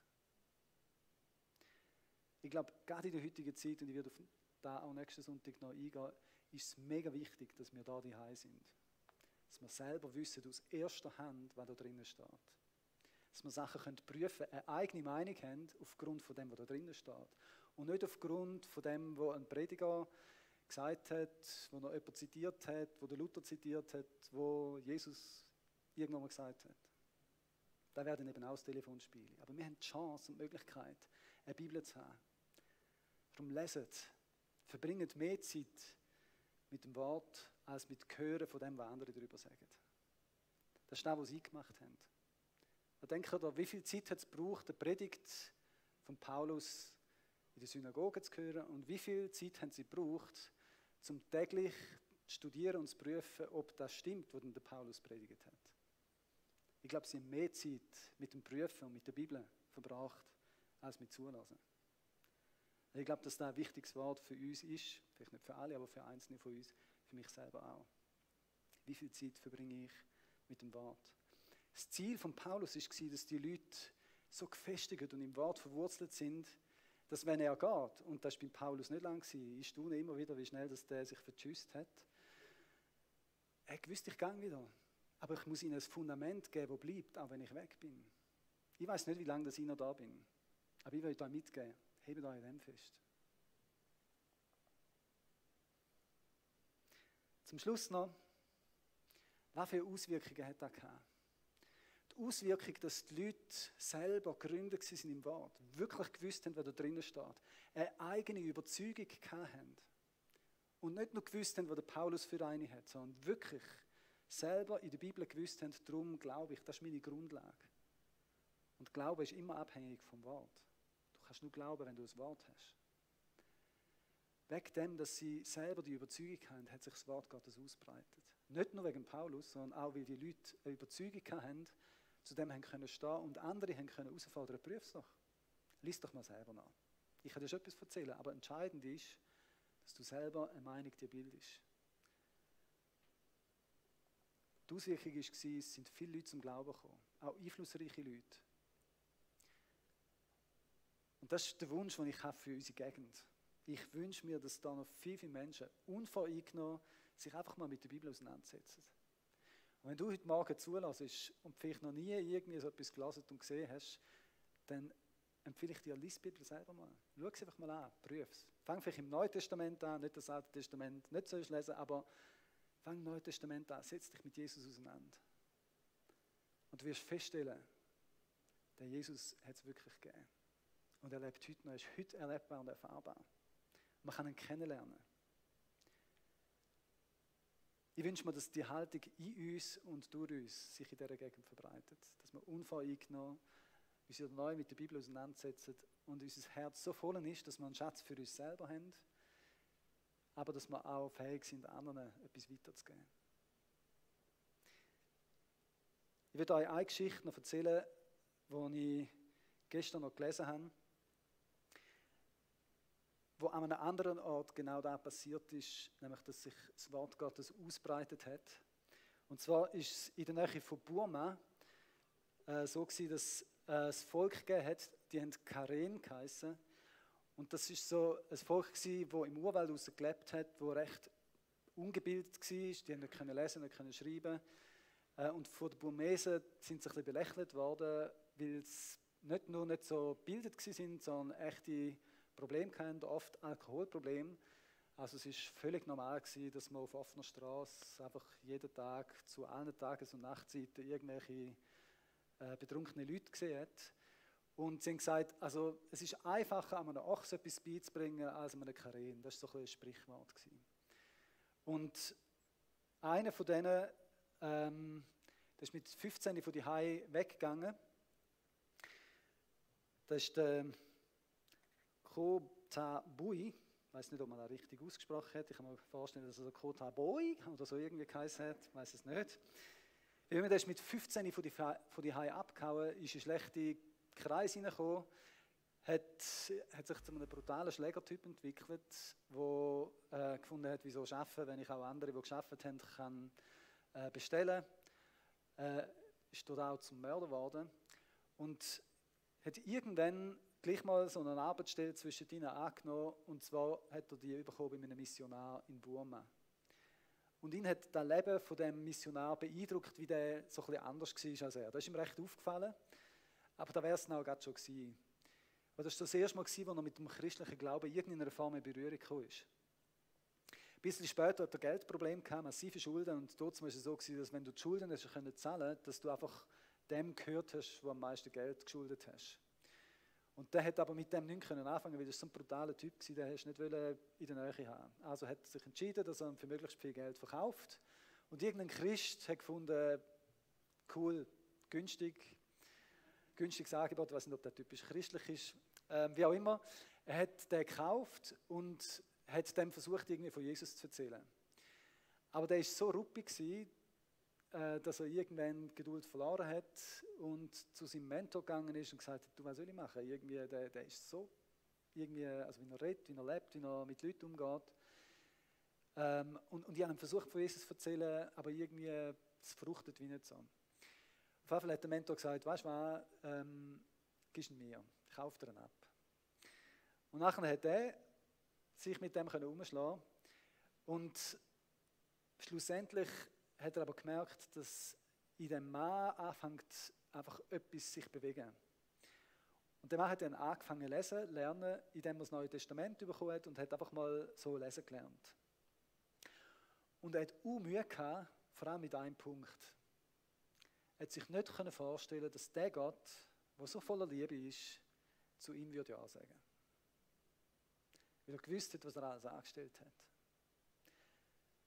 Ich glaube, gerade in der heutigen Zeit, und ich werde auf da auch nächsten Sonntag noch eingehen, ist es mega wichtig, dass wir da die sind. Dass wir selber wissen aus erster Hand, was da drinnen steht. Dass wir Sachen können prüfen können, eine eigene Meinung haben aufgrund von dem, was da drinnen steht. Und nicht aufgrund von dem, was ein Prediger gesagt hat, wo noch jemand zitiert hat, wo der Luther zitiert hat, wo Jesus irgendwann mal gesagt hat. Da werden eben auch das Telefon spielen. Aber wir haben die Chance und die Möglichkeit, eine Bibel zu haben. Darum leset, verbringt mehr Zeit mit dem Wort, als mit dem Hören von dem, was andere darüber sagen. Das ist das, was sie gemacht haben. Da denkt ihr, wie viel Zeit hat es gebraucht, die Predigt von Paulus in der Synagoge zu hören und wie viel Zeit haben sie gebraucht, zum täglich studieren und zu prüfen, ob das stimmt, was der Paulus predigt hat. Ich glaube, sie haben mehr Zeit mit dem Prüfen und mit der Bibel verbracht, als mit Zulassen. Ich glaube, dass das ein wichtiges Wort für uns ist, vielleicht nicht für alle, aber für einzelne von uns, für mich selber auch. Wie viel Zeit verbringe ich mit dem Wort? Das Ziel von Paulus war, dass die Leute so gefestigt und im Wort verwurzelt sind, dass wenn er geht, und das war bei Paulus nicht lang, ich staune immer wieder, wie schnell dass der sich vertschüsst hat, er gewusst, ich gehe wieder. Aber ich muss ihnen ein Fundament geben, das bleibt, auch wenn ich weg bin. Ich weiß nicht, wie lange ich noch da bin. Aber ich will euch mitgeben. Hebt euch dem fest. Zum Schluss noch, was für Auswirkungen hat das gehabt? Die Auswirkung, dass die Leute selber gegründet sind im Wort, wirklich gewusst haben, was da drinnen steht, eine eigene Überzeugung haben und nicht nur gewusst haben, was der Paulus für eine hat, sondern wirklich selber in der Bibel gewusst haben, darum glaube ich, das ist meine Grundlage. Und Glaube ist immer abhängig vom Wort. Du kannst nur glauben, wenn du das Wort hast. Wegen dem, dass sie selber die Überzeugung haben, hat sich das Wort Gottes ausbreitet. Nicht nur wegen Paulus, sondern auch, weil die Leute eine Überzeugung haben, zu dem haben können stehen und andere haben können herausfordern, prüf es doch. Lies doch mal selber nach. Ich kann dir schon etwas erzählen, aber entscheidend ist, dass du selber eine Meinung dir bildest. Die Auswirkung war, es sind viele Leute zum Glauben gekommen, auch einflussreiche Leute. Und das ist der Wunsch, den ich habe für unsere Gegend. Ich wünsche mir, dass da noch viele, viele Menschen unvoreingenommen sich einfach mal mit der Bibel auseinandersetzen. Und wenn du heute Morgen zulässt und vielleicht noch nie irgendwie so etwas gelesen und gesehen hast, dann empfehle ich dir, lies die Bibel selber mal. Schau es einfach mal an, prüf es. Fang vielleicht im Neuen Testament an, nicht das Alte Testament, nicht so lesen, aber fang im Neuen Testament an, setz dich mit Jesus auseinander. Und du wirst feststellen, der Jesus hat es wirklich gegeben. Und er lebt heute noch, ist heute erlebbar und erfahrbar. Man kann ihn kennenlernen. Ich wünsche mir, dass die Haltung in uns und durch uns sich in dieser Gegend verbreitet. Dass wir unvoreingenommen uns neu mit der Bibel auseinandersetzen und unser Herz so voll ist, dass wir einen Schatz für uns selber haben, aber dass wir auch fähig sind, anderen etwas weiterzugeben. Ich werde euch eine Geschichte noch erzählen, die ich gestern noch gelesen habe wo an einem anderen Ort genau da passiert ist, nämlich dass sich das Wort Gottes ausbreitet hat. Und zwar ist es in der Nähe von Burma äh, so gewesen, dass äh, es Volk gegeben hat, die haben Karen geheißen. Und das ist so ein Volk gewesen, wo im Urwald raus gelebt hat, wo recht ungebildet war, die haben nicht können lesen, nicht können schreiben. Äh, und von den Burmesen sind sie ein bisschen belächelt worden, weil sie nicht nur nicht so gebildet sind, sondern echte Problem hatten, oft Alkoholproblem. Also es ist völlig normal gewesen, dass man auf offener Straße einfach jeden Tag zu allen Tages- und Nachtzeiten irgendwelche äh, betrunkene Leute gesehen hat. Und sie haben gesagt, also es ist einfacher, an einem Ochs etwas beizubringen, als an einem Karen. Das war so ein, ein Sprichwort. Gewesen. Und einer von denen, ähm, der ist mit 15 von die Hai weggegangen. Das ist der Kota Bui, ich weiß nicht, ob man das richtig ausgesprochen hat. Ich kann mir vorstellen, dass er so Kota Bui oder so irgendwie geheißen hat. Ich weiß es nicht. Wenn man ist mit 15 von die, von die Hai abgehauen, ist in schlechte Kreis hineingekommen, hat, hat sich zu einem brutalen Schlägertyp entwickelt, der äh, gefunden hat, wieso arbeiten, wenn ich auch andere, die geschafft haben, kann äh, bestellen. Äh, ist dort auch zum Mörder geworden und hat irgendwann gleich mal so eine Arbeitsstelle zwischen ihnen angenommen. Und zwar hat er die bekommen bei einem Missionar in Burma. Und ihn hat das Leben von dem Missionar beeindruckt, wie der so ein anders war als er. Das ist ihm recht aufgefallen. Aber da wäre es auch gerade schon gewesen. Und das war das erste Mal, als er mit dem christlichen Glauben in irgendeiner Form in Berührung kam. Ein bisschen später hat er Geldprobleme gehabt, massive Schulden. Und dort war es so, gewesen, dass wenn du die Schulden hast zahlen konntest, dass du einfach dem gehört hast, der am meisten Geld geschuldet hast. Und der hat aber mit dem nichts anfangen weil das so ein brutaler Typ war, der nicht in der Nähe haben. Also hat er sich entschieden, dass er ihn für möglichst viel Geld verkauft. Und irgendein Christ hat gefunden, cool, günstig, günstiges Angebot, ich weiß nicht, ob der typisch christlich ist, ähm, wie auch immer. Er hat den gekauft und hat dem versucht, irgendwie von Jesus zu erzählen. Aber der war so ruppig, dass er irgendwann Geduld verloren hat und zu seinem Mentor gegangen ist und gesagt hat, du, was soll ich machen? Irgendwie, der, der ist so irgendwie, also wie er redet, wie er lebt, wie er mit Leuten umgeht. Ähm, und, und ich habe ihm versucht, von Jesus zu erzählen, aber irgendwie, es fruchtet wie nicht so. Auf jeden Fall hat der Mentor gesagt, weißt du was, ähm, gibst ihn mir, ich kaufe dir ihn ab. Und nachher hat er sich mit dem umschlagen und schlussendlich hat er aber gemerkt, dass in dem Mann anfängt einfach etwas sich bewegen. Und der Mann hat dann angefangen zu lesen, lernen, indem er das Neue Testament bekommen hat und hat einfach mal so lesen gelernt. Und er hat auch Mühe gehabt, vor allem mit einem Punkt. Er hat sich nicht vorstellen dass der Gott, der so voller Liebe ist, zu ihm würde Ja sagen. Weil er gewusst hat, was er alles angestellt hat.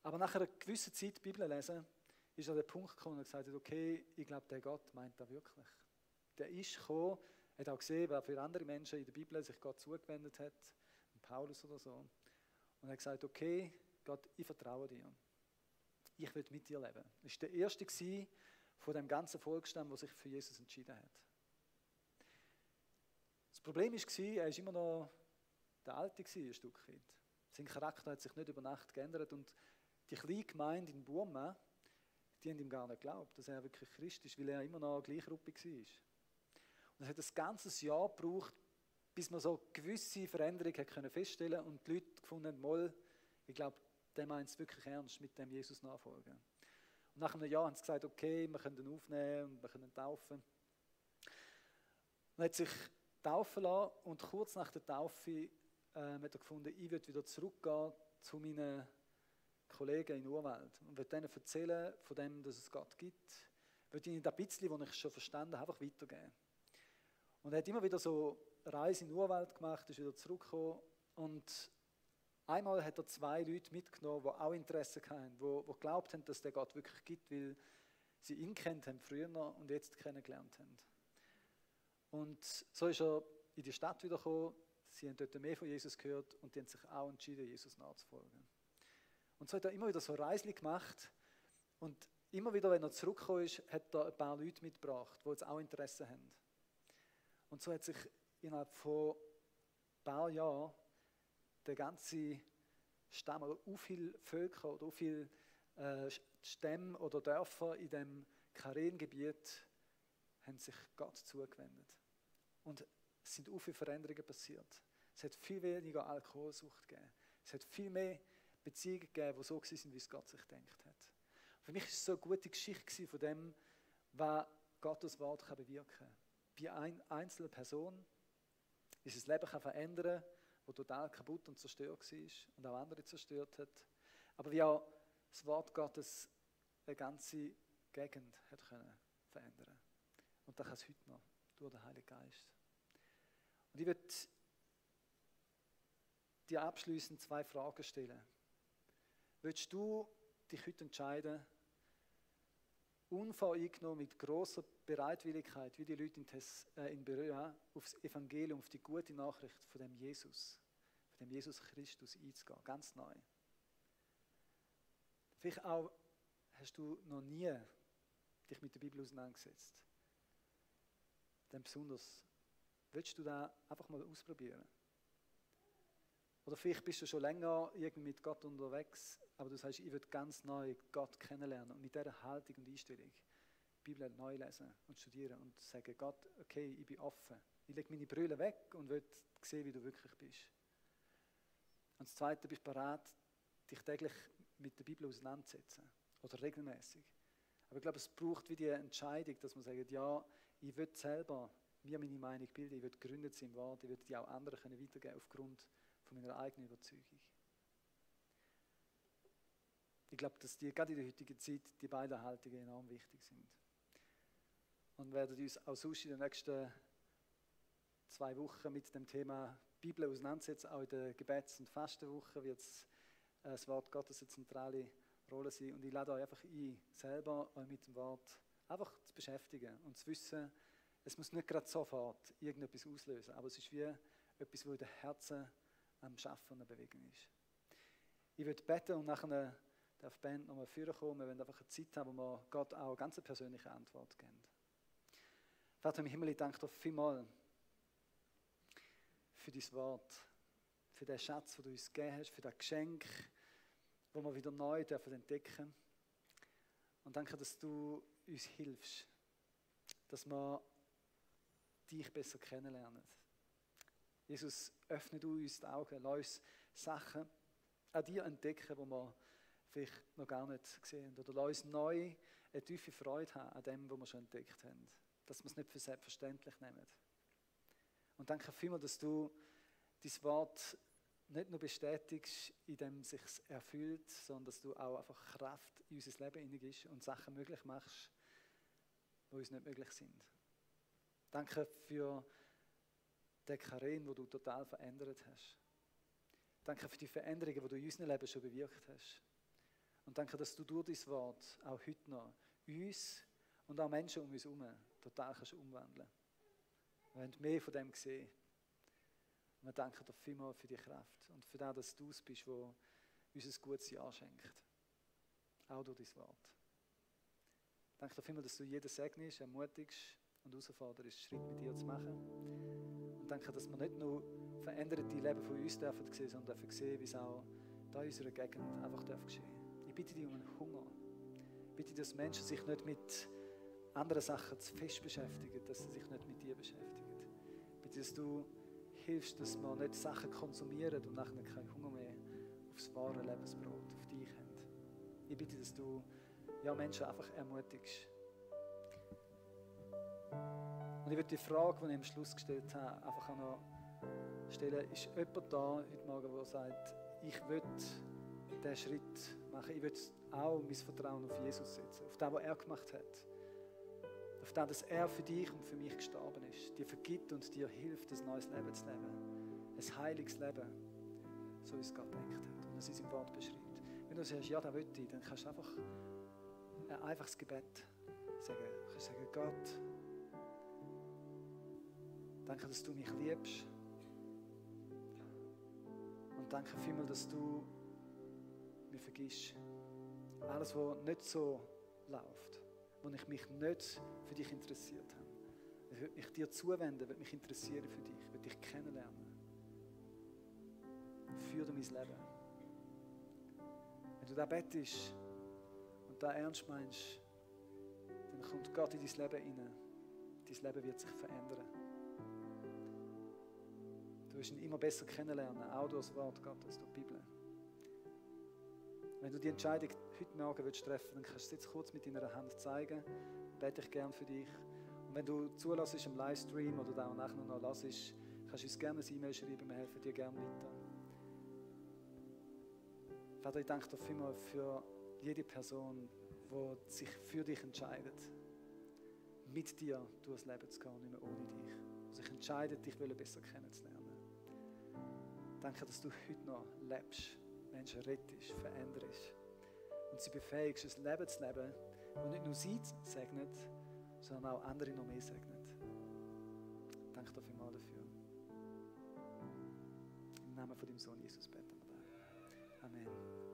Aber nach einer gewissen Zeit Bibel lesen, ist er der Punkt gekommen und gesagt hat, okay, ich glaube, der Gott meint das wirklich. Der ist gekommen, hat auch gesehen, wer für andere Menschen in der Bibel sich Gott zugewendet hat, Paulus oder so. Und hat gesagt, okay, Gott, ich vertraue dir. Ich will mit dir leben. Das war der erste von dem ganzen Volksstamm, der sich für Jesus entschieden hat. Das Problem war, er war immer noch der Alte, ein Stück weit. Sein Charakter hat sich nicht über Nacht geändert und die kleine Gemeinde in Burma, die haben ihm gar nicht geglaubt, dass er wirklich Christ ist, weil er immer noch Gleichgruppe war. Und es hat ein ganzes Jahr gebraucht, bis man so gewisse Veränderungen können feststellen und die Leute gefunden haben, Moll, ich glaube, der meint es wirklich ernst mit dem Jesus nachfolgen. Und nach einem Jahr haben sie gesagt, okay, wir können ihn aufnehmen und wir können ihn taufen. Er hat sich taufen lassen und kurz nach der Taufe äh, hat er gefunden, ich würde wieder zurückgehen zu meinen Kollegen in Urwald und würde denen erzählen von dem, dass es Gott gibt. Würde ihnen das bisschen, was ich schon verstanden habe, einfach weitergeben. Und er hat immer wieder so Reise in den Urwald gemacht, ist wieder zurückgekommen und einmal hat er zwei Leute mitgenommen, die auch Interesse hatten, die, die geglaubt haben, dass der Gott wirklich gibt, weil sie ihn kennt haben früher und jetzt kennengelernt haben. Und so ist er in die Stadt wiedergekommen, sie haben dort mehr von Jesus gehört und die haben sich auch entschieden, Jesus nachzufolgen. Und so hat er immer wieder so Reisli gemacht und immer wieder, wenn er zurückgekommen ist, hat er ein paar Leute mitgebracht, die jetzt auch Interesse haben. Und so hat sich innerhalb von ein paar Jahren der ganze Stamm, oder so viele Völker oder so viele äh, Stämme oder Dörfer in dem Karengebiet haben sich Gott zugewendet. Und es sind so viele Veränderungen passiert. Es hat viel weniger Alkoholsucht gegeben. Es hat viel mehr Beziehungen gegeben, die so waren, wie es Gott sich gedacht hat. Für mich war es so eine gute Geschichte von dem, was Gottes Wort bewirken kann wie eine einzelne Person dieses Leben kann verändern kann, das total kaputt und zerstört war und auch andere zerstört hat. Aber wie auch das Wort Gottes eine ganze Gegend hat können verändern Und das kann es heute noch durch den Heiligen Geist. Und ich würde dir abschließend zwei Fragen stellen. Willst du dich heute entscheiden, unvoreingenommen, mit großer Bereitwilligkeit, wie die Leute in, Tess, äh, in Berea, aufs Evangelium, auf die gute Nachricht von dem Jesus, von dem Jesus Christus einzugehen, ganz neu. Vielleicht auch hast du noch nie dich mit der Bibel auseinandergesetzt. Dann besonders, willst du da einfach mal ausprobieren? Oder vielleicht bist du schon länger irgendwie mit Gott unterwegs, aber du sagst, ich will ganz neu Gott kennenlernen und mit dieser Haltung und Einstellung die Bibel neu lesen und studieren und sagen, Gott, okay, ich bin offen. Ich lege meine Brille weg und will sehen, wie du wirklich bist. Und das Zweite, bist du bereit, dich täglich mit der Bibel auseinanderzusetzen oder regelmäßig. Aber ich glaube, es braucht wie die Entscheidung, dass man sagt, ja, ich will selber mir meine Meinung bilden, ich will gegründet sein im Wort, ich will die auch anderen weitergeben aufgrund von meiner eigenen Überzeugung. Ich glaube, dass die, gerade in der heutigen Zeit die beiden Haltungen enorm wichtig sind. Und werden uns auch sonst in den nächsten zwei Wochen mit dem Thema Bibel auseinandersetzen. Auch in der Gebets- und Fastenwoche wird äh, das Wort Gottes eine zentrale Rolle sein. Und ich lade euch einfach ein, selber euch mit dem Wort einfach zu beschäftigen und zu wissen, es muss nicht gerade sofort irgendetwas auslösen, aber es ist wie etwas, wo in den Herzen am Schaffen und Bewegen ist. Ich würde beten und nachher darf die Band nochmal vorkommen. Wir wollen einfach eine Zeit haben, wo wir Gott auch eine ganz persönliche Antwort geben. Vater im Himmel, ich danke dir vielmals für dein Wort, für den Schatz, den du uns gegeben hast, für das Geschenk, wo wir wieder neu dürfen entdecken Und danke, dass du uns hilfst, dass wir dich besser kennenlernen. Jesus, öffne du uns die Augen, lass uns Sachen an dir entdecken, die wir vielleicht noch gar nicht gesehen haben. Oder lass uns neu eine tiefe Freude haben an dem, was wir schon entdeckt haben. Dass wir es nicht für selbstverständlich nehmen. Und danke vielmals, dass du dein Wort nicht nur bestätigst, indem es sich erfüllt, sondern dass du auch einfach Kraft in unser Leben hineingibst und Sachen möglich machst, die uns nicht möglich sind. Danke für den Karin, wo du total verändert hast. Danke für die Veränderungen, die du in unserem Leben schon bewirkt hast. Und danke, dass du durch dein Wort auch heute noch uns und auch Menschen um uns herum total kannst umwandeln Wir wollen mehr von dem sehen. Und wir danken dir vielmals für die Kraft und für das, dass du es bist, wo uns ein gutes Jahr schenkt. Auch durch dein Wort. Danke dir vielmals, dass du jeden segnest, ermutigst und herausforderst, Schritt mit dir zu machen. Und danke, dass wir nicht nur veränderte Leben von uns dürfen sehen, sondern dürfen sehen, wie es auch da in unserer Gegend einfach geschehen darf bitte dich um einen Hunger. Ich bitte, dass Menschen sich nicht mit anderen Sachen zu fest beschäftigen, dass sie sich nicht mit dir beschäftigen. Ich bitte, dass du hilfst, dass wir nicht Sachen konsumieren und nachher keinen Hunger mehr aufs wahre Lebensbrot, auf dich haben. Ich bitte, dass du ja, Menschen einfach ermutigst. Und ich würde die Frage, die ich am Schluss gestellt habe, einfach auch noch stellen. Ist jemand da heute Morgen, der sagt, ich will diesen Schritt machen. Ich will auch mein Vertrauen auf Jesus setzen, auf das, was er gemacht hat. Auf das, dass er für dich und für mich gestorben ist, dir vergibt und dir hilft, ein neues Leben zu leben. Ein heiliges Leben, so wie es Gott denkt hat und es in seinem Wort beschreibt. Wenn du sagst, ja, da will ich, dann kannst du einfach ein einfaches Gebet sagen. Du kannst sagen, Gott, danke, dass du mich liebst. Und danke vielmals, dass du mich vergisst. Alles, was nicht so läuft, wo ich mich nicht für dich interessiert habe. Ich will mich dir zuwenden, will mich interessieren für dich, will dich kennenlernen. Führe mein Leben. Wenn du da bettest und da ernst meinst, dann kommt Gott in dein Leben hinein. Dein Leben wird sich verändern. Du wirst ihn immer besser kennenlernen, auch durch das Wort Gottes, durch die Bibel. Wenn du die Entscheidung heute Morgen willst treffen dann kannst du es jetzt kurz mit deiner Hand zeigen. Bete ich gern für dich. Und wenn du zulässt im Livestream oder da auch nachher noch lässt, kannst du uns gerne ein E-Mail schreiben, wir helfen dir gerne weiter. Vater, ich danke dir vielmals für jede Person, die sich für dich entscheidet, mit dir durchs Leben zu gehen, nicht mehr ohne dich. Die sich entscheidet, dich besser kennenzulernen. Danke, dass du heute noch lebst Menschen rettest, veränderst und sie befähigst, ein Leben zu leben, das nicht nur sie segnet, sondern auch andere noch mehr segnet. Danke dir vielmals dafür. Im Namen von dem Sohn Jesus beten wir da. Amen.